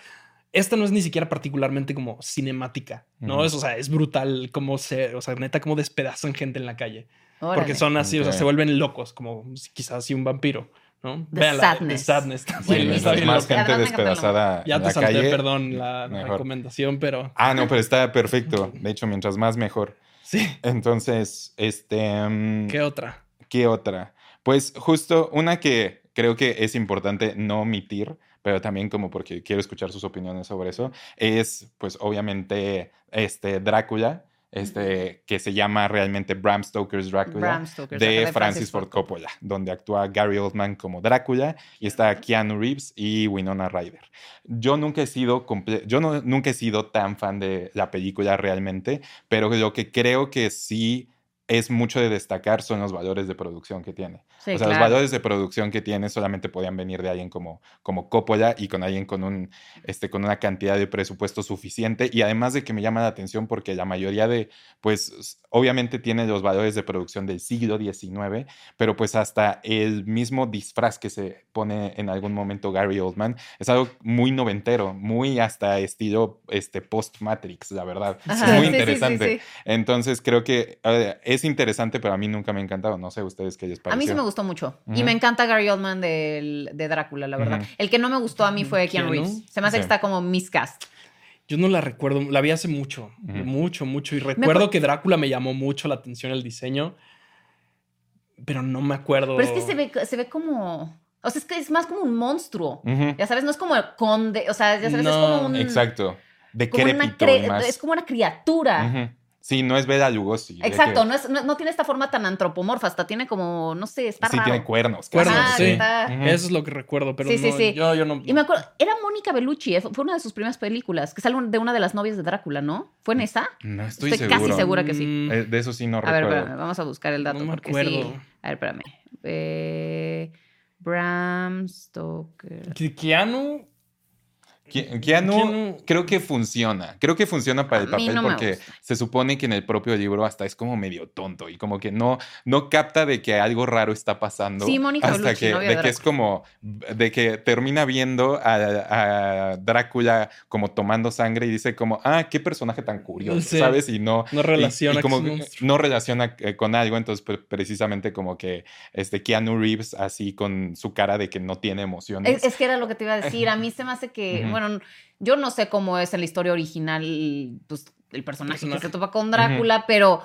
Esta no es ni siquiera particularmente como cinemática, ¿no? Es, o sea, es brutal como se, o sea, neta, como despedazan gente en la calle. Órale. Porque son así, o sea, se vuelven locos, como quizás así un vampiro, ¿no? The Sadness. The Sadness. Sí, también, bien más gente despedazada Ya en te la salté, calle. perdón, la, mejor. recomendación, pero Ah, no, pero está perfecto. *laughs* De hecho, mientras más mejor. sí. Entonces, este. mm, ¿Qué otra? ¿Qué otra? Pues justo una que creo que es importante no omitir, pero también como porque quiero escuchar sus opiniones sobre eso, es pues obviamente este Drácula, este que se llama realmente Bram Stoker's Drácula. Bram de ajá, Francis Ford Coppola, donde actúa Gary Oldman como Drácula y está Keanu Reeves y Winona Ryder. Yo nunca he sido comple- yo no, nunca he sido tan fan de la película realmente, pero lo que creo que sí es mucho de destacar son los valores de producción que tiene. Sí, o sea, claro. los valores de producción que tiene solamente podían venir de alguien como, como Coppola y con alguien con, un, este, con una cantidad de presupuesto suficiente. Y además de que me llama la atención porque la mayoría de, pues, obviamente tiene los valores de producción del siglo XIX, pero pues hasta el mismo disfraz que se pone en algún momento Gary Oldman es algo muy noventero, muy hasta estilo este, post-Matrix, la verdad. Ajá, es muy sí, interesante. sí. Entonces creo que eh, es interesante, pero a mí nunca me ha encantado. No sé ustedes qué les A pareció. mí sí me gustó mucho. Y me encanta Gary Oldman del- de Drácula, la verdad. El que no me gustó a mí fue Keanu. Reeves. Se me hace Sí. que está como miscast. Yo no la recuerdo, la vi hace mucho, mucho, mucho. Y recuerdo que Drácula me llamó mucho la atención el diseño, pero no me acuerdo. Pero es que se ve, se ve como. O sea, es que es más como un monstruo. Ya sabes, no es como el conde. O sea, ya sabes, es como un. Exacto. como una Decrépito cre- y más. Es como una criatura. Ujú. Sí, no es Bela Lugosi. Exacto, que- no, es, no, no tiene esta forma tan antropomorfa, hasta tiene como, no sé, está Sí, raro. tiene cuernos. Cuernos, sí. está-. Eso es lo que recuerdo, pero Sí, sí, no, sí. Yo, yo no. Y me acuerdo, era Mónica Bellucci, eh, fue una de sus primeras películas, que sale de una de las novias de Drácula, ¿no? ¿Fue en esa? No estoy, Estoy seguro. casi segura que sí. Mm, Eh, de eso sí no A ver, recuerdo. espérame, vamos a buscar el dato No me porque acuerdo. sí. A ver, espérame. Eh, Bram Stoker. Ke- Keanu. Ke- Keanu, Keanu- creo que funciona. Creo que funciona para el papel no porque se supone que en el propio libro hasta es como medio tonto y como que no, no capta de que algo raro está pasando. Sí, Mónica hasta Bellucci, que, novia de que es como de que termina viendo a, a Drácula como tomando sangre y dice como, ah, qué personaje tan curioso, Sí. ¿sabes? Y no, No relaciona y, y como no relaciona eh, con algo, entonces pues, precisamente como que este Keanu Reeves así con su cara de que no tiene emociones. Es, es que era lo que te iba a decir. A mí se me hace que. Bueno, yo no sé cómo es en la historia original, pues, el personaje, Personaje. que se topa con Drácula, pero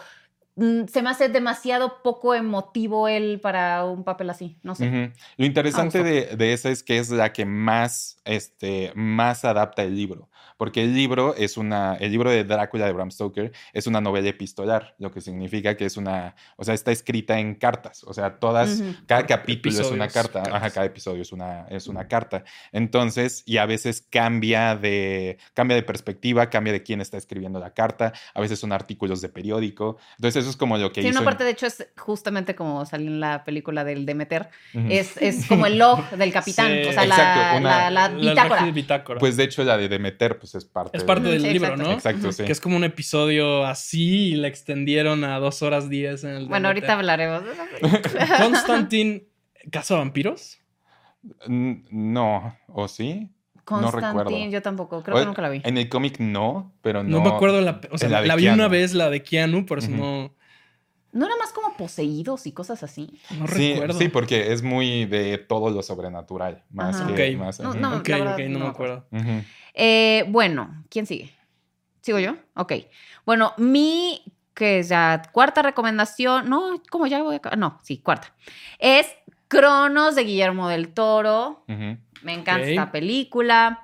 mm, se me hace demasiado poco emotivo él para un papel así. No sé. Lo interesante de, de esa es que es la que más, este, más adapta el libro, porque el libro es una, el libro de Drácula de Bram Stoker es una novela epistolar, lo que significa que es una, o sea, está escrita en cartas, o sea, todas, Ujú. cada capítulo es una Episodios, carta, ajá, cartas. cada episodio es una, es una carta. Entonces, y a veces cambia de, cambia de perspectiva, cambia de quién está escribiendo la carta, a veces son artículos de periódico, entonces eso es como lo que Sí, hizo. una en- parte, de hecho, es justamente como salió en la película del Demeter. Ujú. Es, es como el log del capitán, *laughs* Sí, o sea, exacto, la, una- la, la La bitácora. de bitácora. Pues de hecho la de Demeter pues es parte es parte de- del Sí, libro, exacto. ¿no? Exacto, sí. Que es como un episodio así y le extendieron a dos horas diez en el. Bueno, ahorita hablaremos. *laughs* *laughs* Constantine, ¿caza vampiros? No, ¿o sí? No recuerdo. Constantine, yo tampoco, creo O- que nunca la vi. En el cómic no, pero no. No, me acuerdo, la, o sea, la, la vi una vez la de Keanu, por eso no. ¿No era más como poseídos y cosas así? No sí, recuerdo. sí, porque es muy de todo lo sobrenatural. Más Ajá. que. Ok. Más, No, no, verdad, no, no me acuerdo. Eh, bueno, ¿quién sigue? ¿Sigo yo? Ok. Bueno, mi que es ya cuarta recomendación, no, ¿cómo ya voy a... No, sí, cuarta. Es Cronos de Guillermo del Toro. Me encanta esta película.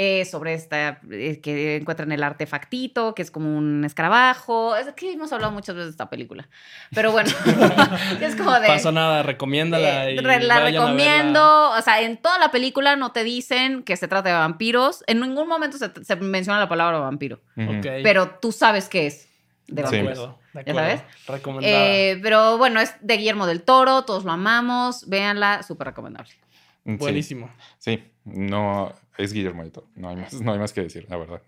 Eh, sobre esta eh, que encuentran el artefactito, que es como un escarabajo. Es que hemos hablado muchas veces de esta película. Pero bueno, *laughs* es como de. Pasa nada, recomiéndala. Eh, y re- la vayan a recomiendo. verla. O sea, en toda la película no te dicen que se trata de vampiros. En ningún momento se, se menciona la palabra vampiro. Pero tú sabes qué es de Sí. De vampiros. acuerdo, de ¿Ya sabes? Recomendada. Eh, pero bueno, es de Guillermo del Toro. Todos lo amamos. Véanla, súper recomendable. Buenísimo. Sí, no, es Guillermo del Toro. No hay más, no hay más que decir, la verdad.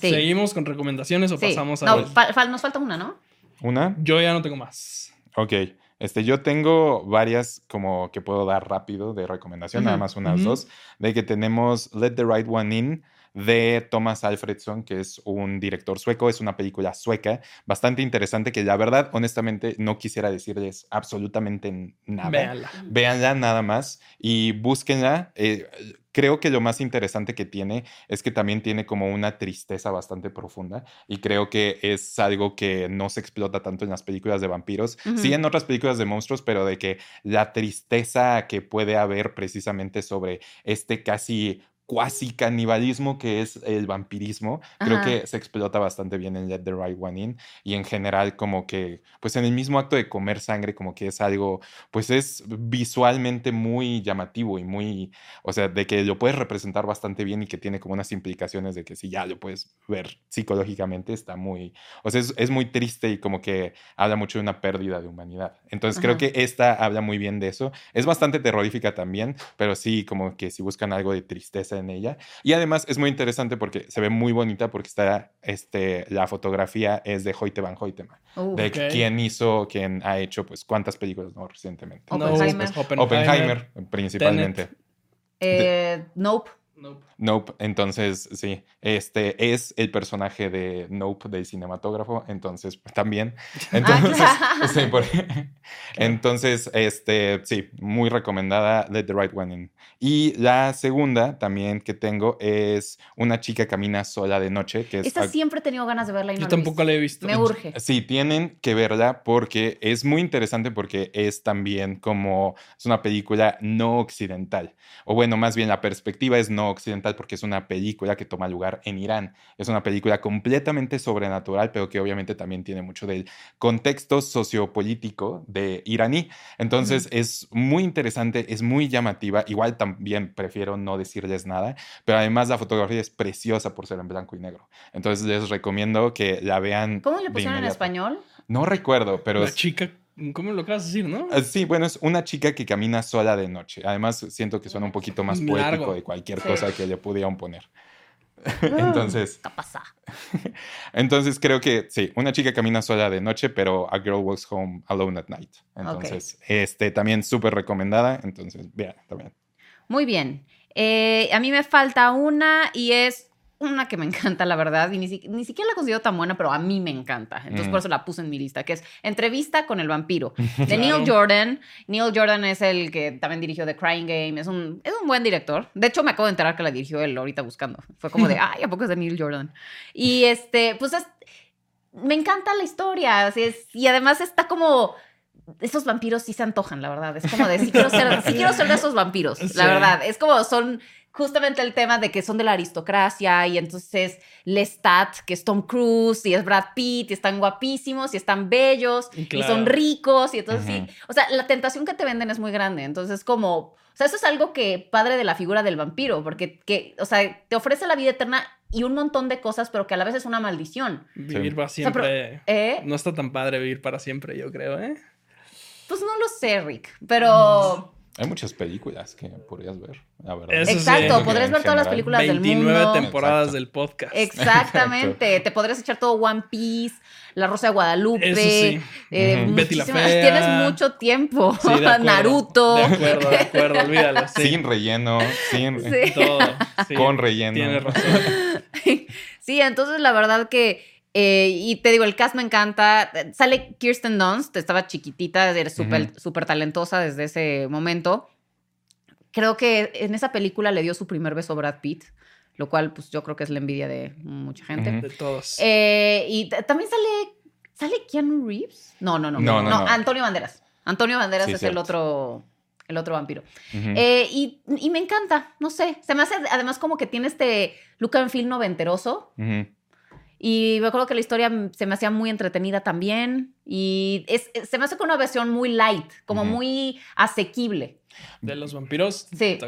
Sí. ¿Seguimos con recomendaciones o Sí. pasamos a.? No, fal- fal- nos falta una, ¿no? Una, Yo ya no tengo más. ok. Este, yo tengo varias como que puedo dar rápido de recomendación, nada más unas ujú. dos, de que tenemos Let the Right One In de Thomas Alfredson, que es un director sueco, es una película sueca bastante interesante que la verdad, honestamente, no quisiera decirles absolutamente nada. Véanla. Véanla nada más y búsquenla. Eh, creo que lo más interesante que tiene es que también tiene como una tristeza bastante profunda y creo que es algo que no se explota tanto en las películas de vampiros, Ujú. sí en otras películas de monstruos, pero de que la tristeza que puede haber precisamente sobre este casi cuasi canibalismo que es el vampirismo, creo Ajá. que se explota bastante bien en Let the Right One In y en general como que pues en el mismo acto de comer sangre como que es algo pues es visualmente muy llamativo y muy, o sea, de que lo puedes representar bastante bien y que tiene como unas implicaciones de que si ya lo puedes ver psicológicamente está muy, o sea, es, es muy triste y como que habla mucho de una pérdida de humanidad. Entonces creo Ajá. que esta habla muy bien de eso. Es bastante terrorífica también, pero sí como que si buscan algo de tristeza en ella. Y además es muy interesante porque se ve muy bonita porque está, este, la fotografía es de Hoyte van Hoytema, Uh, de Ok. quien hizo, quien ha hecho pues cuántas películas, ¿no? Recientemente. Oppenheimer. Oppenheimer, principalmente. eh, nope. Nope. Nope, entonces sí, este es el personaje de Nope del cinematógrafo, entonces pues, también. *laughs* Entonces, claro. sí, por- *laughs* entonces, este, sí, muy recomendada Let the Right One In. Y la segunda también que tengo es Una chica camina sola de noche, que es Esta siempre he tenido ganas de verla y no Yo la he tampoco visto. la he visto. Me urge. Sí, tienen que verla porque es muy interesante porque es también como es una película no occidental. O bueno, más bien la perspectiva es no occidental porque es una película que toma lugar en Irán. Es una película completamente sobrenatural, pero que obviamente también tiene mucho del contexto sociopolítico de iraní. Entonces es muy interesante, es muy llamativa. Igual también prefiero no decirles nada, pero además la fotografía es preciosa por ser en blanco y negro. Entonces les recomiendo que la vean. ¿Cómo le pusieron en español? No recuerdo, pero la es- chica, ¿cómo lo acabas de decir, no? ah, sí, bueno, es una chica que camina sola de noche. Además, siento que suena un poquito más poético Largo. de cualquier Sí. cosa que le pudieran poner. Entonces, ¿Qué pasa? *laughs* entonces creo que sí, una chica camina sola de noche, pero a girl walks home alone at night. Entonces, este también súper recomendada. Entonces, vean, también. Muy bien. Eh, a mí me falta una y es una que me *laughs* encanta, la verdad, y ni, si- ni siquiera la considero tan buena, pero a mí me encanta. Entonces, Mm. por eso la puse en mi lista, que es Entrevista con el vampiro, *laughs* de. Neil Jordan. Neil Jordan es el que también dirigió The Crying Game, es un, es un buen director. De hecho, me acabo de enterar que la dirigió él ahorita buscando. Fue como de, *laughs* ay, ¿a poco es de Neil Jordan? Y este, pues es, me encanta la historia, así es, y además está como... Esos vampiros sí se antojan, la verdad. Es como de, sí quiero ser, sí quiero ser de esos vampiros, Sí. la verdad. Es como son justamente el tema de que son de la aristocracia y entonces Lestat, que es Tom Cruise y es Brad Pitt y están guapísimos y están bellos y Claro. son ricos y entonces sí, o sea, la tentación que te venden es muy grande, entonces como, o sea, eso es algo que padre de la figura del vampiro, porque que, o sea, te ofrece la vida eterna y un montón de cosas, pero que a la vez es una maldición. Vivir para sea, pero- siempre. ¿Eh? No está tan padre vivir para siempre, yo creo, ¿eh? Pues no lo sé, Rick, pero Hay muchas películas que podrías ver, la verdad. Eso sí. exacto, podrías ver todas las películas del 29 mundo. temporadas Exacto. del podcast. Exactamente, te podrías echar todo One Piece, La Rosa de Guadalupe, Eso sí. eh. Betty la Fea. Tienes mucho tiempo. Sí, de acuerdo. Naruto. De acuerdo, de acuerdo, olvídalo. Sí. Sin relleno, sin... Sí. Todo. sí. Con relleno. Tienes razón. *laughs* Sí, entonces la verdad que Eh, y te digo, el cast me encanta. Sale Kirsten Dunst, estaba chiquitita, era súper súper talentosa desde ese momento. Creo que en esa película le dio su primer beso a Brad Pitt, lo cual pues yo creo que es la envidia de mucha gente. Ujú. De todos. Eh, y también sale. ¿Sale Keanu Reeves? No, no, no. No, no, no. Antonio Banderas. Antonio Banderas Sí, es el otro. El otro vampiro. Eh, y, y me encanta, no sé. Se me hace además como que tiene este look and feel noventeroso. Ujú. Y me acuerdo que la historia se me hacía muy entretenida también. Y es, es- se me hace con una versión muy light, como muy asequible. De los vampiros. Sí.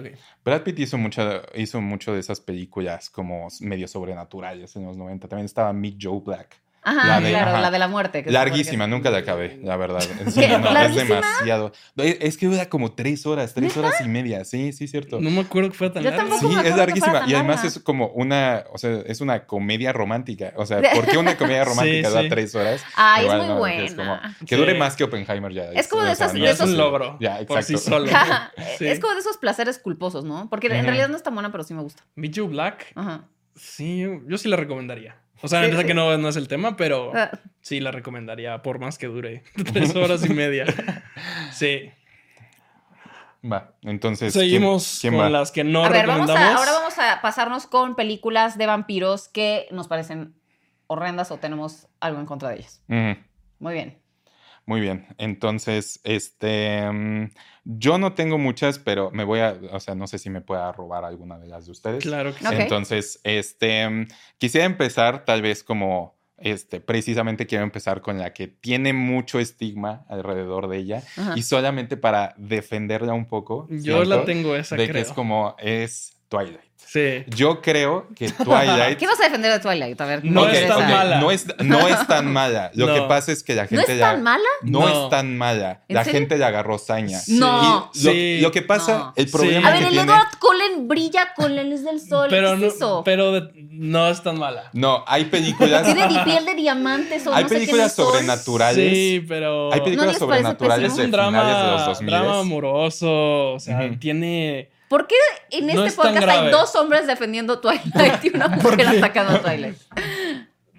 Brad Pitt hizo, mucha, hizo mucho de esas películas como medio sobrenaturales en los 90. También estaba Meet Joe Black. Ajá, La de- claro, ajá. la de la muerte. que Larguísima, nunca la acabé, la verdad. *laughs* Sí, ¿Qué? no, es demasiado. Es es que dura como tres horas, tres horas y media. Sí, sí, cierto. No me acuerdo que fuera tan Yo tampoco Sí, me es que larguísima. Y además larga. es como una, o sea, es una comedia romántica. O sea, *laughs* ¿por qué una comedia romántica Sí, dura sí. tres horas? Ay, es Igual, muy no, buena. es como- que Sí. dure más que Oppenheimer ya. Es como de esas- no Ya es un logro. Ya, Por sí exacto. solo. *laughs* Sí. Es como de esos placeres culposos, ¿no? Porque en realidad no es tan buena, pero sí me gusta. Meet Joe Black. Ajá. Sí, yo, yo sí la recomendaría. O sea, Sí, sí. que no, no es el tema, pero Ah, sí la recomendaría por más que dure *laughs* tres horas y media. *laughs* Sí. Va, entonces. ¿quién- Seguimos quién con va? las que no a ver, vamos recomendamos. a, ahora vamos a pasarnos con películas de vampiros que nos parecen horrendas o tenemos algo en contra de ellas. Muy bien. Muy bien, entonces, este, mm, yo no tengo muchas, pero me voy a, o sea, no sé si me pueda robar alguna de las de ustedes. Claro que sí. Entonces, este, mm, quisiera empezar tal vez como, este, precisamente quiero empezar con la que tiene mucho estigma alrededor de ella Ajá. y solamente para defenderla un poco. Yo la tengo esa, de creo. que es como, es Twilight. Sí. Yo creo que Twilight... *laughs* ¿Qué vas a defender de Twilight? A ver, No es tan mala. No es, no es tan mala. Lo No. que pasa es que la ¿No gente es ya... tan mala? No, No. es tan mala. ¿En La serio? gente le agarró saña. Sí. No. Y lo, Sí. lo que pasa, No. el Sí. problema A que ver, el tiene... Edward Cullen brilla con la luz del sol. Pero ¿Qué no, es eso? pero de- no es tan mala. No, hay películas... Tiene piel de diamantes o hay no sé qué películas es sobrenaturales. Sí, pero Hay películas sobrenaturales es un finales de los drama, 2000. drama amoroso. O sea, tiene. ¿Por qué en No este es podcast hay dos hombres defendiendo Twilight y *laughs* una mujer atacando a Twilight?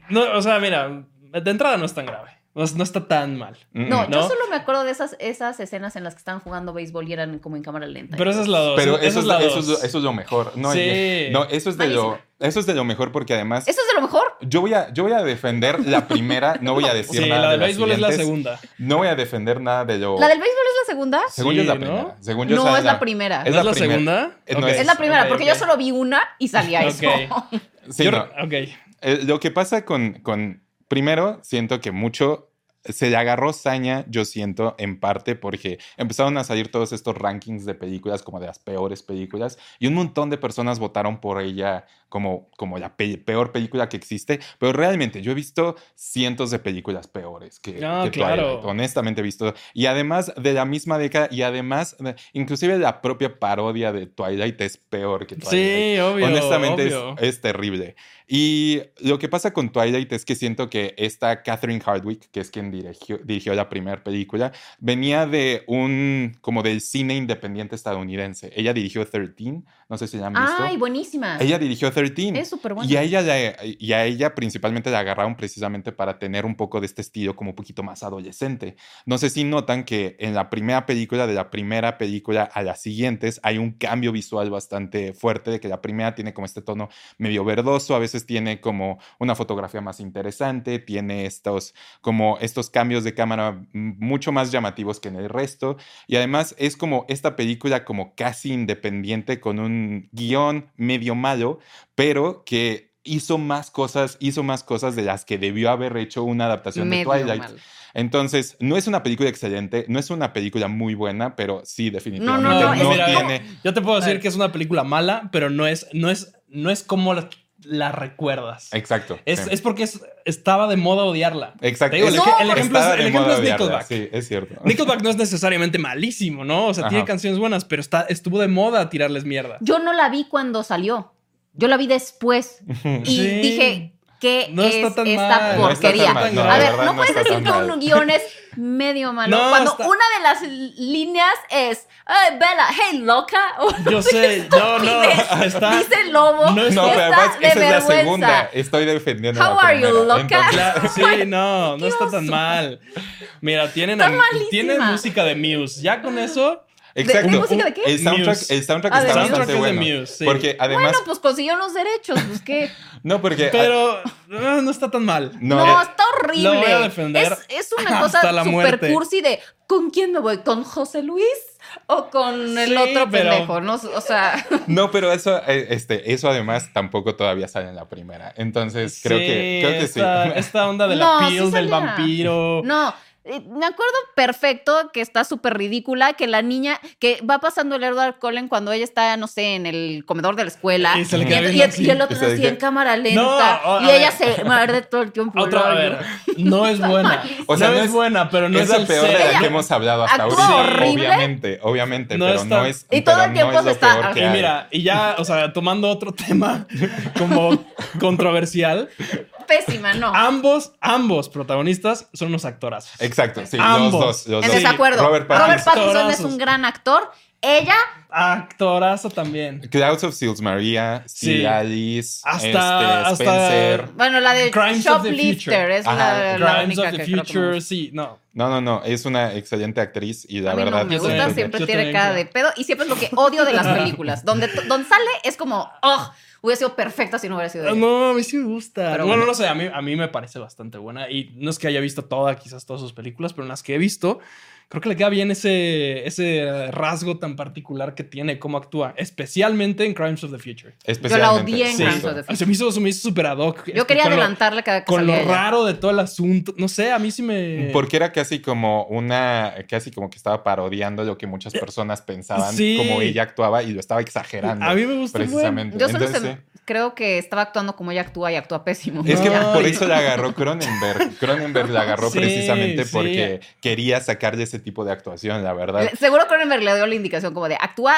No, o sea, mira, de entrada no es tan grave. No, es- no está tan mal. No, yo solo me acuerdo de esas, esas escenas en las que estaban jugando béisbol y eran como en cámara lenta. Pero esa es la dos. Pero eso es, la eso, dos. es, eso es lo mejor. No, Sí. no eso, es de lo. Eso es de lo mejor porque además... ¿Eso es de lo mejor? Yo voy, a, yo voy a defender la primera, no voy a *laughs* decir Sí, nada la de del las béisbol es la segunda. No voy a defender nada de lo... ¿La del béisbol es la segunda? Según yo es la ¿no? primera. Según yo No, es la primera. Es ¿Es la la, primera. segunda? Eh, no Ok. es- Es la primera, porque yo solo vi una y salía eso. Ok. *laughs* Sí, Yo- no. Ok. Eh, lo que pasa con, con... Primero, siento que mucho se le agarró saña, yo siento, en parte porque empezaron a salir todos estos rankings de películas como de las peores películas y un montón de personas votaron por ella como, como la pe- peor película que existe, pero realmente yo he visto cientos de películas peores que, que claro. Twilight, honestamente he visto, y además de la misma década, y además, de- inclusive la propia parodia de Twilight es peor que Twilight. Sí, obvio. Honestamente es, terrible. Y lo que pasa con Twilight es que siento que esta Catherine Hardwick, que es quien dirigió, dirigió la primera película, venía de un, como del cine independiente estadounidense. Ella dirigió 13, no sé si la han visto. Ay, buenísima. ella dirigió 13. Es súper buena. Y a ella, la- y a ella principalmente la agarraron precisamente para tener un poco de este estilo como un poquito más adolescente. No sé si notan que en la primera película, de la primera película a las siguientes, hay un cambio visual bastante fuerte, de que la primera tiene como este tono medio verdoso, a veces tiene como una fotografía más interesante, tiene estos como estos cambios de cámara mucho más llamativos que en el resto. Y además es como esta película como casi independiente con un guion medio malo, pero que hizo más cosas, hizo más cosas de las que debió haber hecho una adaptación Medio de Twilight. mal. Entonces, no es una película excelente, no es una película muy buena, pero sí, definitivamente no, tiene... Yo te puedo decir Ay. que es una película mala, pero no es, no es, no es como la, la recuerdas. Exacto. Es, sí. es porque es- estaba de moda odiarla. Exacto. Digo, el, ejemplo es, el ejemplo es Nickelback. Sí, es cierto. *laughs* Nickelback no es necesariamente malísimo, ¿no? O sea, tiene canciones buenas, pero está, estuvo de moda tirarles mierda. Yo no la vi cuando salió. Yo la vi después. Y Sí. dije, ¿Qué No es está tan esta mal. No está tan porquería? mal, no, a ver, no no puedes está decir que mal. un guion es medio malo. No, Cuando está- una de las líneas es, hey, Bella, hey, loca. *laughs* Yo sé, no, no, *laughs* está. Dice el lobo. No No, está- pero además esa es la segunda. Estoy defendiendo How la are you, loca? Entonces, *laughs* sí, no, no está tan mal. Mira, tienen, Está a- tienen música de Muse. Ya con eso, Exacto. ¿De música de qué? El soundtrack, Muse. el soundtrack Ah, está bastante Soundtrack es de bueno. Muse, sí. Porque además, Bueno, pues consiguió los derechos, pues qué. *laughs* no, porque pero no, no está tan mal. No, No, eh, está horrible. lo voy a defender es, es una cosa super cursi de ¿con quién me voy? ¿Con José Luis? ¿O con el Sí, otro pero- pendejo? No, o sea, *laughs* No, pero eso, eh, este, eso además tampoco todavía sale en la primera. Entonces, creo que, creo que sí. esta, onda de No, la sí piel del vampiro. no. Eh, Me acuerdo perfecto que está súper ridícula que la niña que va pasando el Edward Cullen cuando ella está, no sé, en el comedor de la escuela. Y se le y, queda y- viendo y el otro así. Así en cámara lenta. No, y ella ver. se muerde todo el tiempo. Otra, a ver, no es buena. *laughs* O sea, no, no es es- buena, pero no es es, la peor de la que hemos hablado hasta ahorita. horrible. Obviamente, obviamente, No pero está- no es. Y todo el tiempo se está- Y mira, y ya, o sea, tomando otro *laughs* tema como controversial, Pésima, no. ambos, ambos protagonistas son unos actorazos. Exacto, sí, Ambos. los dos. Los en dos. desacuerdo. Robert Robert Pattinson. Pattinson, es un gran actor. Ella, Actorazo también. Clouds of Seals Maria, Steve Sí. Alice, Hasta- este, hasta- Spencer. bueno, la de Crimes of the Shoplifter Future. es Ajá, la, la Crimes única of the que creo que me Future, sí, no. No, no, no, es una excelente actriz y la a mí verdad. no me gusta, siempre tiene cara de pedo y siempre es lo que odio de las películas. Donde, donde sale es como, oh, hubiera sido perfecta si no hubiera sido ella. No, a mí sí me gusta. Pero bueno, bueno. no sé, a mí, a mí me parece bastante buena. Y no es que haya visto toda, quizás todas sus películas, pero en las que he visto, creo que le queda bien ese, ese rasgo tan particular que tiene, cómo actúa, especialmente en Crimes of the Future. Especialmente. odié en Sí. Crimes of the Future. Se me hizo, se me hizo súper ad hoc. Yo Este, quería adelantarle cada que Con lo ella. raro de todo el asunto. No sé, a mí sí me. Porque era casi como una, casi como que estaba parodiando lo que muchas personas pensaban, Sí. como ella actuaba y lo estaba exagerando. A mí me gustó. precisamente. Yo solo Entonces, se- creo que estaba actuando como ella actúa y actúa pésimo. Es que *laughs* No, por eso la agarró Cronenberg. Cronenberg la agarró *laughs* Sí, precisamente sí. porque quería sacarle ese tipo de actuación, la verdad. Seguro Cronenberg le dio la indicación como de actúa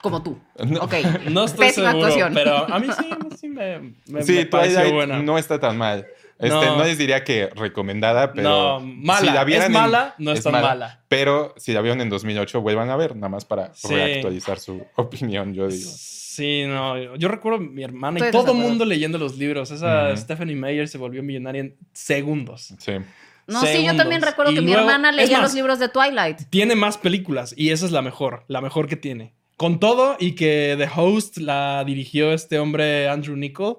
como tú. No. Ok. No estoy Pésima seguro, actuación. pero a mí *laughs* sí, sí me, me, sí, me pareció buena. no está tan mal. Este, No. no. les diría que recomendada, pero. no, mala. si la vieran es en- mala, no es, es tan mala. mala. Pero si la vieron en 2008, vuelvan a ver, nada más para Sí. reactualizar su *laughs* opinión, yo digo. Sí, no. Yo, recuerdo a mi hermana Estoy y todo el mundo leyendo los libros. Esa Ujú. Stephanie Meyer se volvió millonaria en segundos. Sí. No, sí, yo también recuerdo Y que mi hermana leía más, los libros de Twilight. Tiene más películas y esa es la mejor, la mejor que tiene. Con todo y que The Host la dirigió este hombre Andrew Nichol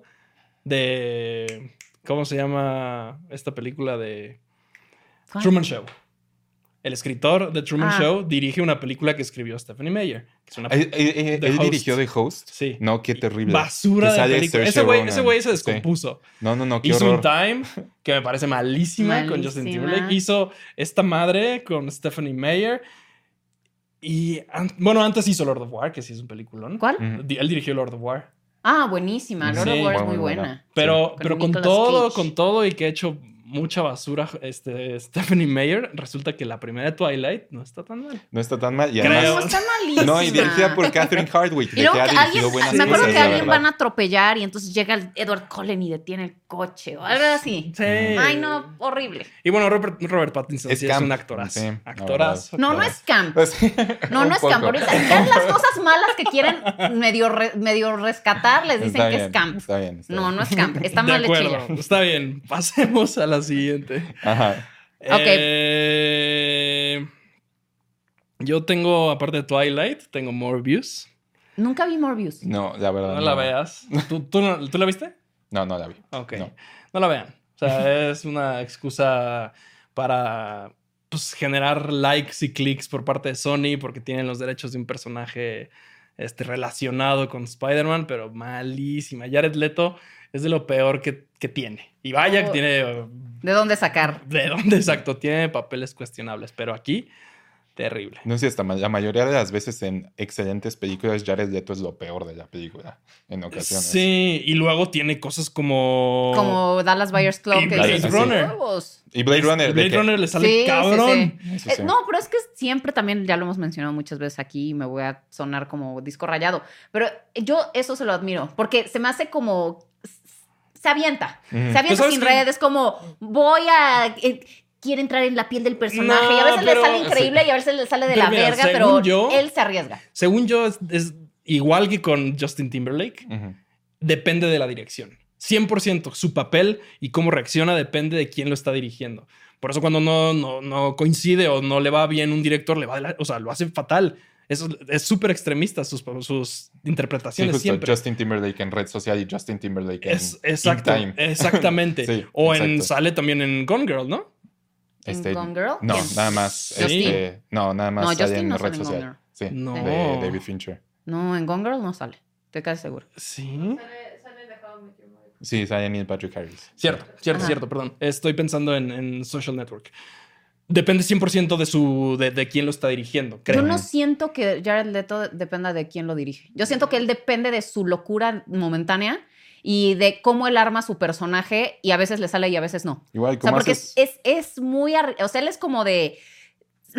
de... ¿Cómo se llama esta película de ¿Cuál? Truman Show? El escritor de Truman Ah. Show dirige una película que escribió Stephanie Meyer. que es una ¿Él, él- él- The él Host. dirigió The Host? Sí. No, qué terrible. basura Que de película. Ese güey, Ronan. ese güey se Sí. descompuso. No, no, no, qué Hizo un horror. Time, que me parece malísima, con Justin. Timberlake. Hizo esta madre con Stephanie Meyer. Y an- bueno, antes hizo Lord of War, que sí es un peliculón. ¿Cuál? Di- Él dirigió Lord of War. Ah, buenísima. Lord Sí. of War es Muy, buena. buena. Pero, Con pero con Nicolas todo, Cage. con todo y que ha hecho mucha basura este, Stephanie Meyer, resulta que la primera de Twilight no está tan mal. No está tan mal. Y Creo. además. No, está malísima. No, y dirigida por Catherine Hardwick, Y luego que que alguien, buenas me acuerdo cosas, que alguien van a atropellar y entonces llega el Edward Cullen y detiene el coche o algo así. Sí. Ay, no, horrible. Y bueno, Robert, Robert Pattinson Es sí es camp. un actorazo. Sí, la actorazo. No, no es camp. Pues, No, no es camp. Ahorita ya las cosas malas que quieren medio, re- medio rescatar les dicen Está que bien, es camp. Está bien. está No, bien. no es camp. Está de mal acuerdo. Está bien. Pasemos a la siguiente. Ajá. Ok. Eh, yo tengo, aparte de Twilight, tengo Morbius. Nunca vi Morbius. No, la verdad. No la veas. *laughs* ¿Tú, tú, no- ¿tú la viste? No, no la vi. Ok. No. No, la vean. O sea, *laughs* es una excusa para pues, generar likes y clics por parte de Sony porque tienen los derechos de un personaje este, relacionado con Spider-Man, pero malísima. Jared Leto es de lo peor que, que tiene. Y vaya que Oh. tiene... ¿De dónde sacar? *laughs* ¿De dónde exacto? Tiene papeles cuestionables, pero aquí, terrible. No sé, hasta ma- la mayoría de las veces en excelentes películas, Jared Leto es lo peor de la película, en ocasiones. Sí, y luego tiene cosas como... Como Dallas Buyers Club. Y que Blade dices, Runner. "Huevos". Y Blade Runner, de Blade que- Runner le sale Sí, sí, cabrón. sí. Eso Eh, sí. no, pero es que siempre también, ya lo hemos mencionado muchas veces aquí y me voy a sonar como disco rayado. Pero yo eso se lo admiro, porque se me hace como se avienta. Se Pues, avienta ¿sabes sin qué? red. Es como, voy a. eh, quiere entrar en la piel del personaje. No, y a veces pero- le sale increíble y a veces le sale de Pero la mira, verga, pero yo- él se arriesga. Según yo, es, es igual que con Justin Timberlake, depende de la dirección. 100% su papel y cómo reacciona depende de quién lo está dirigiendo. Por eso cuando no, no, no coincide o no le va bien un director, le va de la- o sea, lo hace fatal. Eso es súper extremista sus, sus Sí, interpretaciones justo siempre. Justin Timberlake en red social y Justin Timberlake en Es, exacto, Time. exactamente. *laughs* Sí, o en sale también en Gone Girl, ¿no? Este, ¿En Gone Girl? No, ¿Quién? nada más. Este, no, nada más No, sale Justin en no red sale en Gone social. Girl. Sí, No. de David Fincher. No, en Gone Girl no sale. Estoy casi seguro. Sí. Sí, sale Neil Patrick Harris. Cierto, cierto, Ajá. cierto, perdón. Estoy pensando en, en Social Network. Depende 100% de, su, de, de quién lo está dirigiendo, creo. Yo no siento que Jared Leto dependa de quién lo dirige. Yo siento que él depende de su locura momentánea y de cómo él arma su personaje y a veces le sale y a veces no. Igual, O sea, como porque haces... es, es, es muy... O sea, él es como de...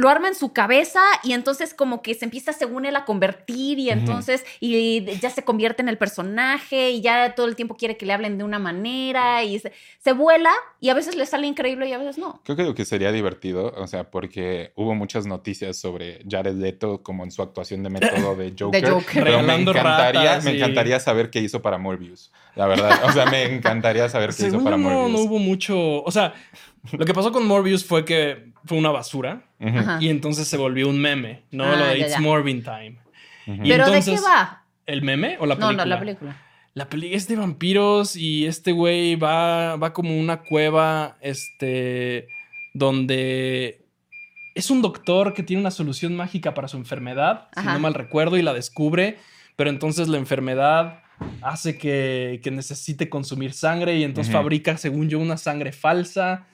Lo arma en su cabeza y entonces como que se empieza según él a convertir y entonces y ya se convierte en el personaje y ya todo el tiempo quiere que le hablen de una manera y se, se vuela y a veces le sale increíble y a veces no. Creo que lo que sería divertido, o sea, porque hubo muchas noticias sobre Jared Leto como en su actuación de método de *laughs* Joker. Joker. Pero me Regalando encantaría, ratas me encantaría saber qué hizo para Morbius. La verdad, o sea, me encantaría saber qué *laughs* hizo para no, Morbius. no hubo mucho. O sea, lo que pasó con Morbius fue que fue una basura y entonces se volvió un meme, ¿no? Ah, lo de ya, It's ya. Morbin Time. Pero ¿de qué va? ¿El meme o la No, película? no, la película. La película es de vampiros y este güey va, va como una cueva, este, donde es un doctor que tiene una solución mágica para su enfermedad, si no mal recuerdo, y la descubre, pero entonces la enfermedad hace que, que necesite consumir sangre y entonces fabrica, según yo, una sangre falsa.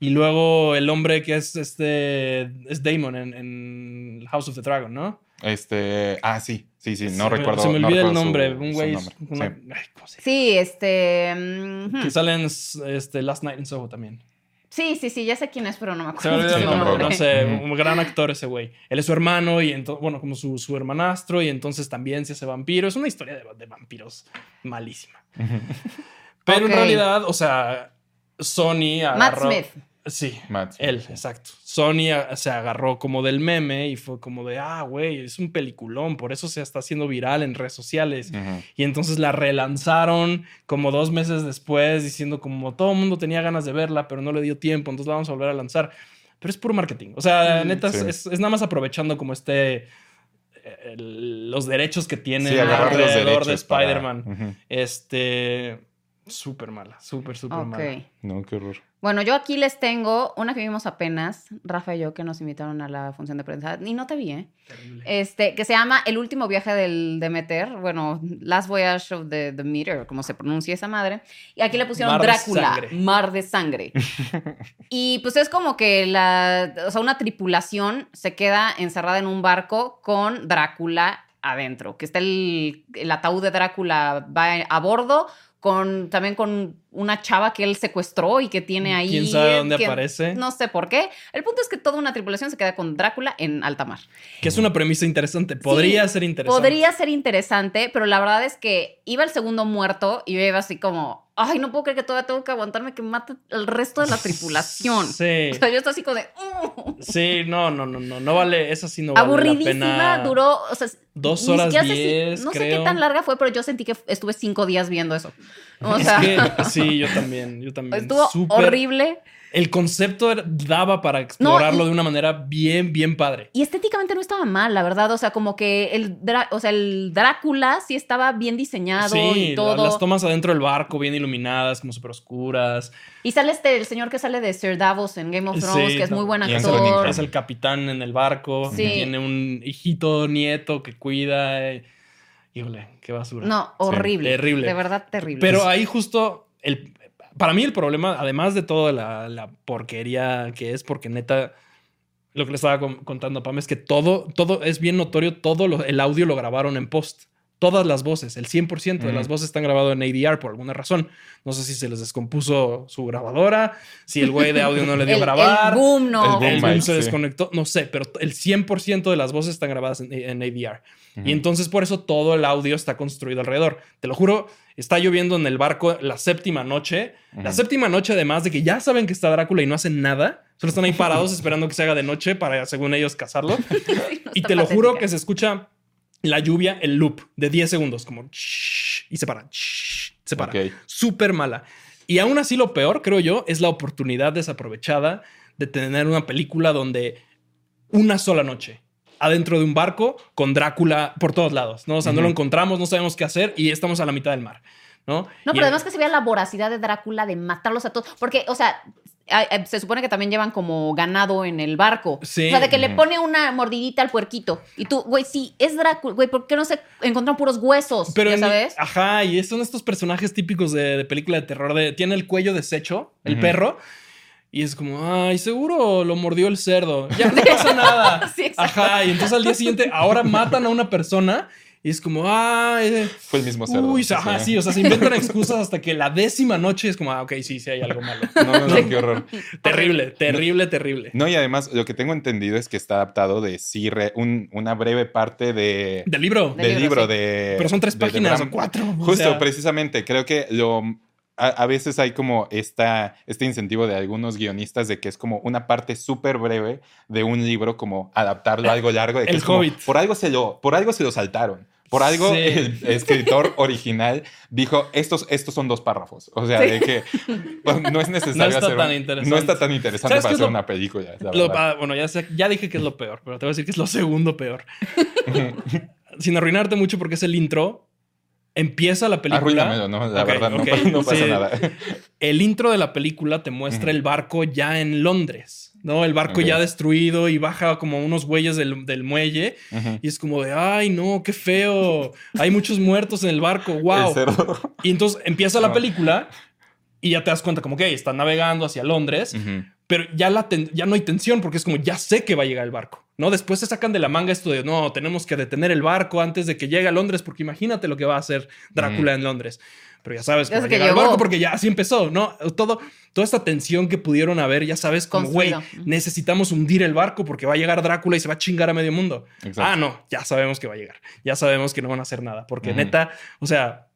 Y luego el hombre que es este es Damon en, en House of the Dragon, ¿no? Este, ah, sí, sí, sí, no Se me- recuerdo. Se me no olvida el recuerdo nombre. su un güey. una- Sí. ay, ¿cómo se llama? Sí, este... mm, Que hmm. sale en este, Last Night in Soho también. Sí, sí, sí, ya sé quién es, pero no me Se me acuerdo. olvidó no sé, un gran actor ese güey. Él es su hermano y entonces, bueno, como su, su hermanastro y entonces también se hace vampiro. Es una historia de, de vampiros malísima. Pero en realidad, o sea, Sony Matt agarró... Smith. Sí, Matt. él, exacto. Sony a- se agarró como del meme y fue como de, ah, güey, es un peliculón, por eso se está haciendo viral en redes sociales. Y entonces la relanzaron como dos meses después, diciendo como todo el mundo tenía ganas de verla, pero no le dio tiempo, entonces la vamos a volver a lanzar. Pero es puro marketing. O sea, Mm. neta, es- Sí. es, es nada más aprovechando como este... eh, el- los derechos que tiene Sí, alrededor de para- Spider-Man. Este... Súper mala, súper, súper Ok. mala. No, qué horror. Bueno, yo aquí les tengo una que vimos apenas, Rafa y yo, que nos invitaron a la función de prensa. Y no te vi, ¿eh? Terrible. Este, que se llama El último viaje del Demeter. Bueno, Last Voyage of the Demeter, como se pronuncia esa madre. Y aquí le pusieron Mar Drácula. Mar de Sangre. *laughs* y pues es como que la, o sea, una tripulación se queda encerrada en un barco con Drácula adentro, que está el, el ataúd de Drácula va a bordo. Con, también con una chava que él secuestró y que tiene ahí. ¿Quién sabe dónde que aparece? No sé por qué. El punto es que toda una tripulación se queda con Drácula en alta mar. Que es una premisa interesante. Podría ser interesante. Podría ser interesante, pero la verdad es que iba el segundo muerto y yo iba así como, ay, no puedo creer que todavía tengo que aguantarme que mate el resto de la tripulación. Sí. O sea, yo estoy así como de, "Uh". Sí, no, no, no, no, no vale, esa sí no vale la aburridísima, pena. duró, o sea, Dos horas si- diez, no sé qué tan larga fue, pero yo sentí que estuve cinco días viendo eso. O Es sea, que *laughs* sí, yo también, yo también. estuvo Súper- horrible. El concepto era- daba para explorarlo de una manera bien, bien padre. Y estéticamente no estaba mal, la verdad. O sea, como que el, o sea, el Drácula sí estaba bien diseñado Sí, y todo. las tomas adentro del barco bien iluminadas, como súper oscuras. Y sale este, el señor que sale de Sir Davos en Game of Thrones, Sí, que es muy buen actor. Es el capitán en el barco. Sí. Tiene un hijito, nieto que cuida. eh, Híjole, qué basura. No, horrible. terrible. De verdad, terrible. Pero ahí justo, el, para mí el problema, además de toda la, la porquería que es, porque neta, lo que le estaba con- contando a Pam es que todo, todo es bien notorio, todo lo- el audio lo grabaron en post. Todas las voces, el 100% de las voces están grabadas en ADR por alguna razón. No sé si se les descompuso su grabadora, si el güey de audio no le dio *laughs* el, grabar. el boom no. El el boom se sí. desconectó, no sé, pero el 100% de las voces están grabadas en, en ADR. Y entonces por eso todo el audio está construido alrededor. Te lo juro, está lloviendo en el barco la séptima noche. La séptima noche, además de que ya saben que está Drácula y no hacen nada, solo están ahí parados *laughs* esperando que se haga de noche para, según ellos, cazarlo. *laughs* y te lo juro que se escucha la lluvia, el loop de 10 segundos, como shhh, y se para, shhh, se para. Ok. Súper mala. Y aún así, lo peor, creo yo, es la oportunidad desaprovechada de tener una película donde una sola noche adentro de un barco con Drácula por todos lados, ¿no? O sea, no lo encontramos, no sabemos qué hacer y estamos a la mitad del mar, ¿no? No, Y pero además que se vea la voracidad de Drácula de matarlos a todos. Porque, o sea, se supone que también llevan como ganado en el barco. Sí. O sea, de que le pone una mordidita al puerquito. Y tú, güey, sí, es Drácula. Güey, ¿por qué no se encontraron puros huesos? Pero ¿Ya sabes? Ajá, y son estos personajes típicos de, de película de terror. De, tiene el cuello deshecho, el perro. Y es como, ay, seguro lo mordió el cerdo. Ya no *laughs* pasa nada. Sí, exacto. Ajá, y entonces al día siguiente ahora matan a una persona y es como, ay, Fue el mismo cerdo. uy, ajá, sí, o sea, se inventan excusas hasta que la décima noche es como, ah, ok, sí, sí hay algo malo. *laughs* No, no, no, qué horror. *laughs* terrible, terrible, terrible. No, y además lo que tengo entendido es que está adaptado de sí, re- un- una breve parte de, Del libro. Del del libro, sí. de... Pero son tres páginas o cuatro. o Justo, sea, precisamente, creo que lo... A, a veces hay como esta, este incentivo de algunos guionistas de que es como una parte súper breve de un libro, como adaptarlo a algo largo. De que El es como, Hobbit. por, algo se lo, por algo se lo saltaron. Por algo Sí. el escritor *laughs* original dijo, estos, estos son dos párrafos. O sea, Sí. de que pues, no es *laughs* necesario No está hacer tan un- interesante. No está tan interesante ¿Sabes para hacer lo- una película. Lo- ah, bueno, ya, sé- ya dije que es lo peor, pero te voy a decir que es lo segundo peor. *laughs* Sin arruinarte mucho porque es el intro. Empieza la película. No, la verdad, no, no pasa sí. nada. El intro de la película te muestra el barco ya en Londres, ¿no? El barco ya destruido y baja como unos güeyes del, del muelle. Y es como de, ay, no, qué feo. Hay muchos muertos en el barco, wow. El. Y entonces empieza la No. película y ya te das cuenta como que están navegando hacia Londres. Pero ya, la ya no hay tensión porque es como ya sé que va a llegar el barco, ¿no? Después se sacan de la manga esto de no, tenemos que detener el barco antes de que llegue a Londres porque imagínate lo que va a hacer Drácula en Londres. Pero ya sabes que va a llegar el barco porque ya así empezó, ¿no? Todo, toda esta tensión que pudieron haber, ya sabes, como, güey, necesitamos hundir el barco porque va a llegar Drácula y se va a chingar a medio mundo. Exacto. Ah, no, ya sabemos que va a llegar. Ya sabemos que no van a hacer nada porque neta, o sea,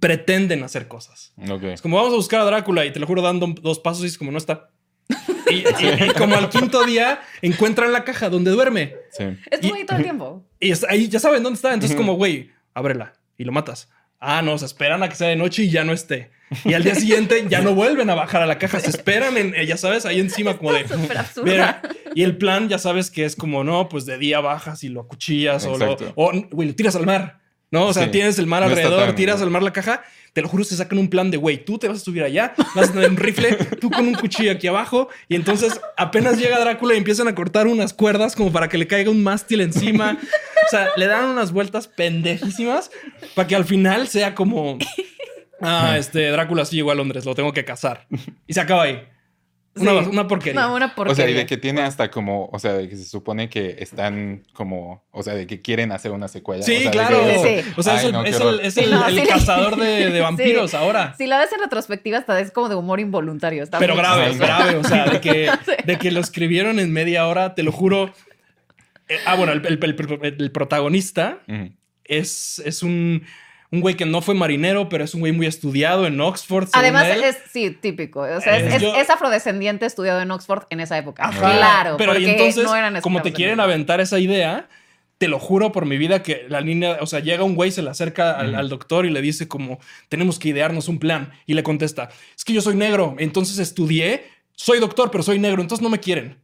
pretenden hacer cosas. Es como vamos a buscar a Drácula y te lo juro dando dos pasos y es como no está. *laughs* Y, y- y como al quinto día encuentran la caja donde duerme. Sí. Estuvo y- ahí todo el tiempo. Y ahí ya saben dónde está. Entonces como, güey, ábrela y lo matas. Ah, no, se esperan a que sea de noche y ya no esté. Y al día siguiente ya no vuelven a bajar a la caja. Se esperan, en, eh, ya sabes, ahí encima como de... Mira, y el plan ya sabes que es como, no, pues de día bajas y lo acuchillas o lo, Exacto. o, güey, lo tiras al mar. No, o sea, Sí. tienes el mar No alrededor, tiras al mar la caja. Te lo juro, se sacan un plan de, güey, tú te vas a subir allá, vas a tener un rifle, tú con un cuchillo aquí abajo. Y entonces apenas llega Drácula y empiezan a cortar unas cuerdas como para que le caiga un mástil encima. O sea, le dan unas vueltas pendejísimas para que al final sea como, ah, este Drácula sí llegó a Londres, lo tengo que cazar. Y se acaba ahí. Una, Sí. una porquería. No, una O sea, y porquería. de que tiene hasta como, o sea, de que se supone que están como, o sea, de que quieren hacer una secuela. Sí, O sea, de claro. que- Sí, sí. O sea, es Ay, el, no, qué es el- horror. es Sí, el- no, el sí. cazador de, de *laughs* vampiros Sí. ahora. Si la ves en retrospectiva, hasta es como de humor involuntario. Está Pero grave, grave. O sea, de que, *laughs* de que lo escribieron en media hora, te lo juro. Eh, ah, bueno, el, el- el- el protagonista es, es un, un güey que no fue marinero, pero es un güey muy estudiado en Oxford. Además, él. es, sí, típico. O sea, es, Es es- yo- es afrodescendiente estudiado en Oxford en esa época. Ajá. Claro, pero y entonces, no eran como te quieren aventar esa idea, te lo juro por mi vida que la niña, o sea, llega un güey, se le acerca al, al doctor y le dice como, tenemos que idearnos un plan. Y le contesta, es que yo soy negro, entonces estudié, soy doctor, pero soy negro, entonces no me quieren.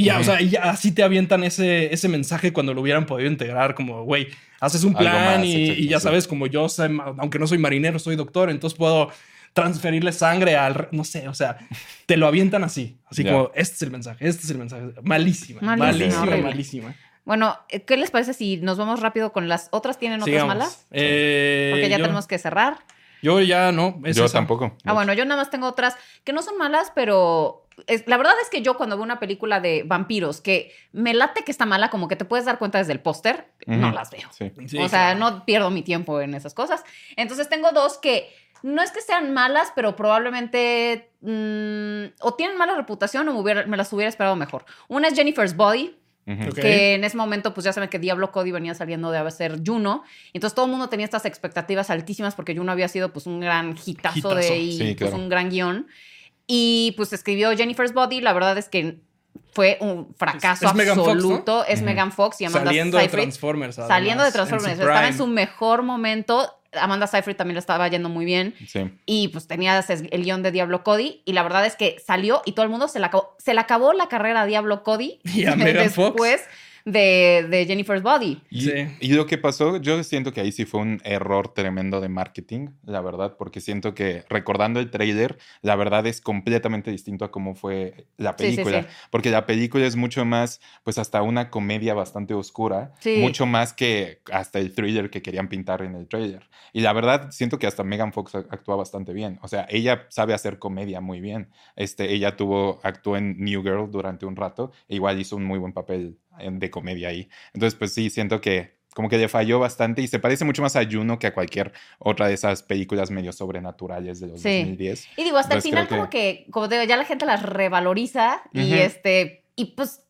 Y ya, o sea, ya así te avientan ese, ese mensaje cuando lo hubieran podido integrar, como, güey, haces un plan más, y, exacto, y ya sí. sabes, como yo, sé, aunque no soy marinero, soy doctor, entonces puedo transferirle sangre al, re- no sé, o sea, te lo avientan así, así como, este es el mensaje, este es el mensaje, malísima, Malísima, malísima. Bueno, eh, ¿qué les parece si nos vamos rápido con las otras? ¿Tienen otras Sigamos. malas? Eh, Porque ya yo, tenemos que cerrar. Yo ya no, es Yo esa. tampoco. Ah, bueno, yo nada más tengo otras que no son malas, pero es- la verdad es que yo cuando veo una película de vampiros que me late que está mala, como que te puedes dar cuenta desde el póster, no las veo. Sí. Sí, o sea, no pierdo mi tiempo en esas cosas. Entonces tengo dos que no es que sean malas, pero probablemente mm, o tienen mala reputación o me, hubiera- me las hubiera esperado mejor. Una es Jennifer's Body, que en ese momento pues ya saben que Diablo Cody venía saliendo de ser Juno. Entonces todo el mundo tenía estas expectativas altísimas porque Juno había sido pues un gran hitazo, Hitazo. de y Sí, pues claro. un gran guion. Y pues escribió Jennifer's Body, la verdad es que fue un fracaso Es- es Megan Fox, ¿no? absoluto. Es. Megan Fox y Amanda Saliendo de. Transformers. Saliendo de Transformers. su estaba en su mejor momento. Amanda Seyfried también le estaba yendo muy bien. Sí. Y pues tenía el guion de Diablo Cody. Y la verdad es que salió y todo el mundo se le acabó, se le acabó la carrera a Diablo Cody. *laughs* Y a Megan Fox. De, de Jennifer's Body. Y, Sí. y lo que pasó, yo siento que ahí sí fue un error tremendo de marketing, la verdad, porque siento que recordando el trailer, la verdad es completamente distinto a cómo fue la Sí, sí, película, sí. porque la película es mucho más, pues hasta una comedia bastante oscura, Sí. mucho más que hasta el thriller que querían pintar en el trailer. Y la verdad siento que hasta Megan Fox actúa bastante bien, o sea, ella sabe hacer comedia muy bien. Este, ella tuvo, actuó en New Girl durante un rato, e igual hizo un muy buen papel de comedia ahí. Entonces, pues sí, siento que como que le falló bastante y se parece mucho más a Juno que a cualquier otra de esas películas medio sobrenaturales de los Sí. 2010. Y digo, hasta el final como que, como te digo, ya la gente las revaloriza y este, y pues...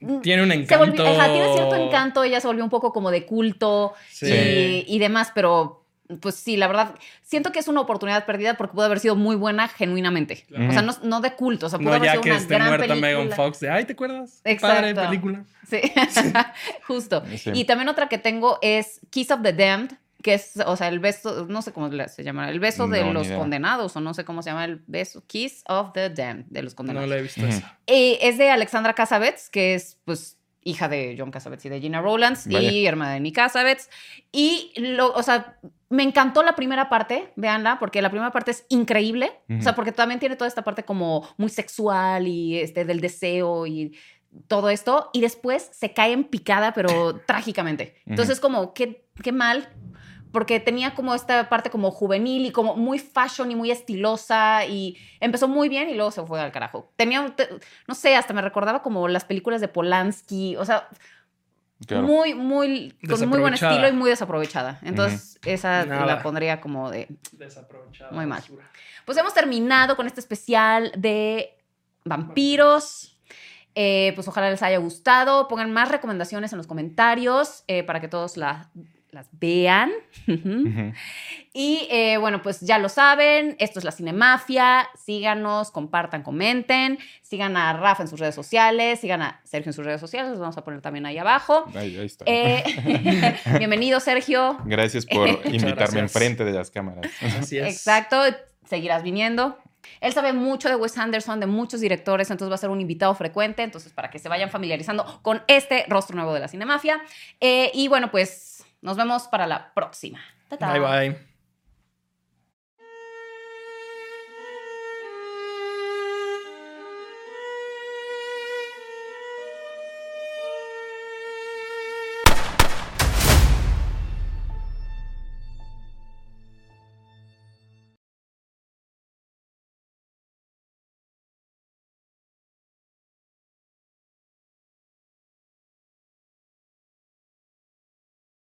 mm, Tiene un Se encanto. volvió, ajá, tiene cierto encanto, ella se volvió un poco como de culto Sí. y, y demás, pero pues sí, la verdad, siento que es una oportunidad perdida porque pudo haber sido muy buena genuinamente. Claro. O sea, no, no de culto, o sea, pudo No, haber ya sido que una esté gran muerta película. Megan Fox. De, ay, ¿te acuerdas? Exacto. Padre película. Sí, *laughs* justo. Sí. Y también otra que tengo es Kiss of the Damned, que es, o sea, el beso, no sé cómo se llama, el beso de No, los idea. condenados, o no sé cómo se llama el beso, Kiss of the Damned, de los No condenados. la he visto Ujú. esa. Eh, es de Alexandra Cassavetes, que es, pues, hija de John Cassavetes y de Gina Rowlands Vaya. y hermana de Nick Cassavetes. Y, lo, o sea, me encantó la primera parte, véanla, porque la primera parte es increíble. O sea, porque también tiene toda esta parte como muy sexual y este, del deseo y todo esto. Y después se cae en picada, pero *laughs* trágicamente. Entonces, como, qué, qué mal. Porque tenía como esta parte como juvenil y como muy fashion y muy estilosa y empezó muy bien y luego se fue al carajo. Tenía, un te- no sé, hasta me recordaba como las películas de Polanski, o sea, Claro. muy, muy, con muy buen estilo y muy desaprovechada. Entonces, esa Nada. la pondría como de, Desaprovechada. Muy mal. basura. pues hemos terminado con este especial de vampiros. Eh, pues ojalá les haya gustado. Pongan más recomendaciones en los comentarios eh, para que todos la- las vean. Y eh, bueno, pues ya lo saben. Esto es la Cinemafia. Síganos, compartan, comenten. Sigan a Rafa en sus redes sociales. Sigan a Sergio en sus redes sociales. Los vamos a poner también ahí abajo. Ahí, ahí está. Eh, *laughs* bienvenido, Sergio. Gracias por *laughs* invitarme gracias. enfrente de las cámaras. Así es. Exacto, seguirás viniendo. Él sabe mucho de Wes Anderson, de muchos directores, entonces va a ser un invitado frecuente, entonces para que se vayan familiarizando con este rostro nuevo de la Cinemafia. Eh, y bueno, pues nos vemos para la próxima. Ta-ta. Bye bye.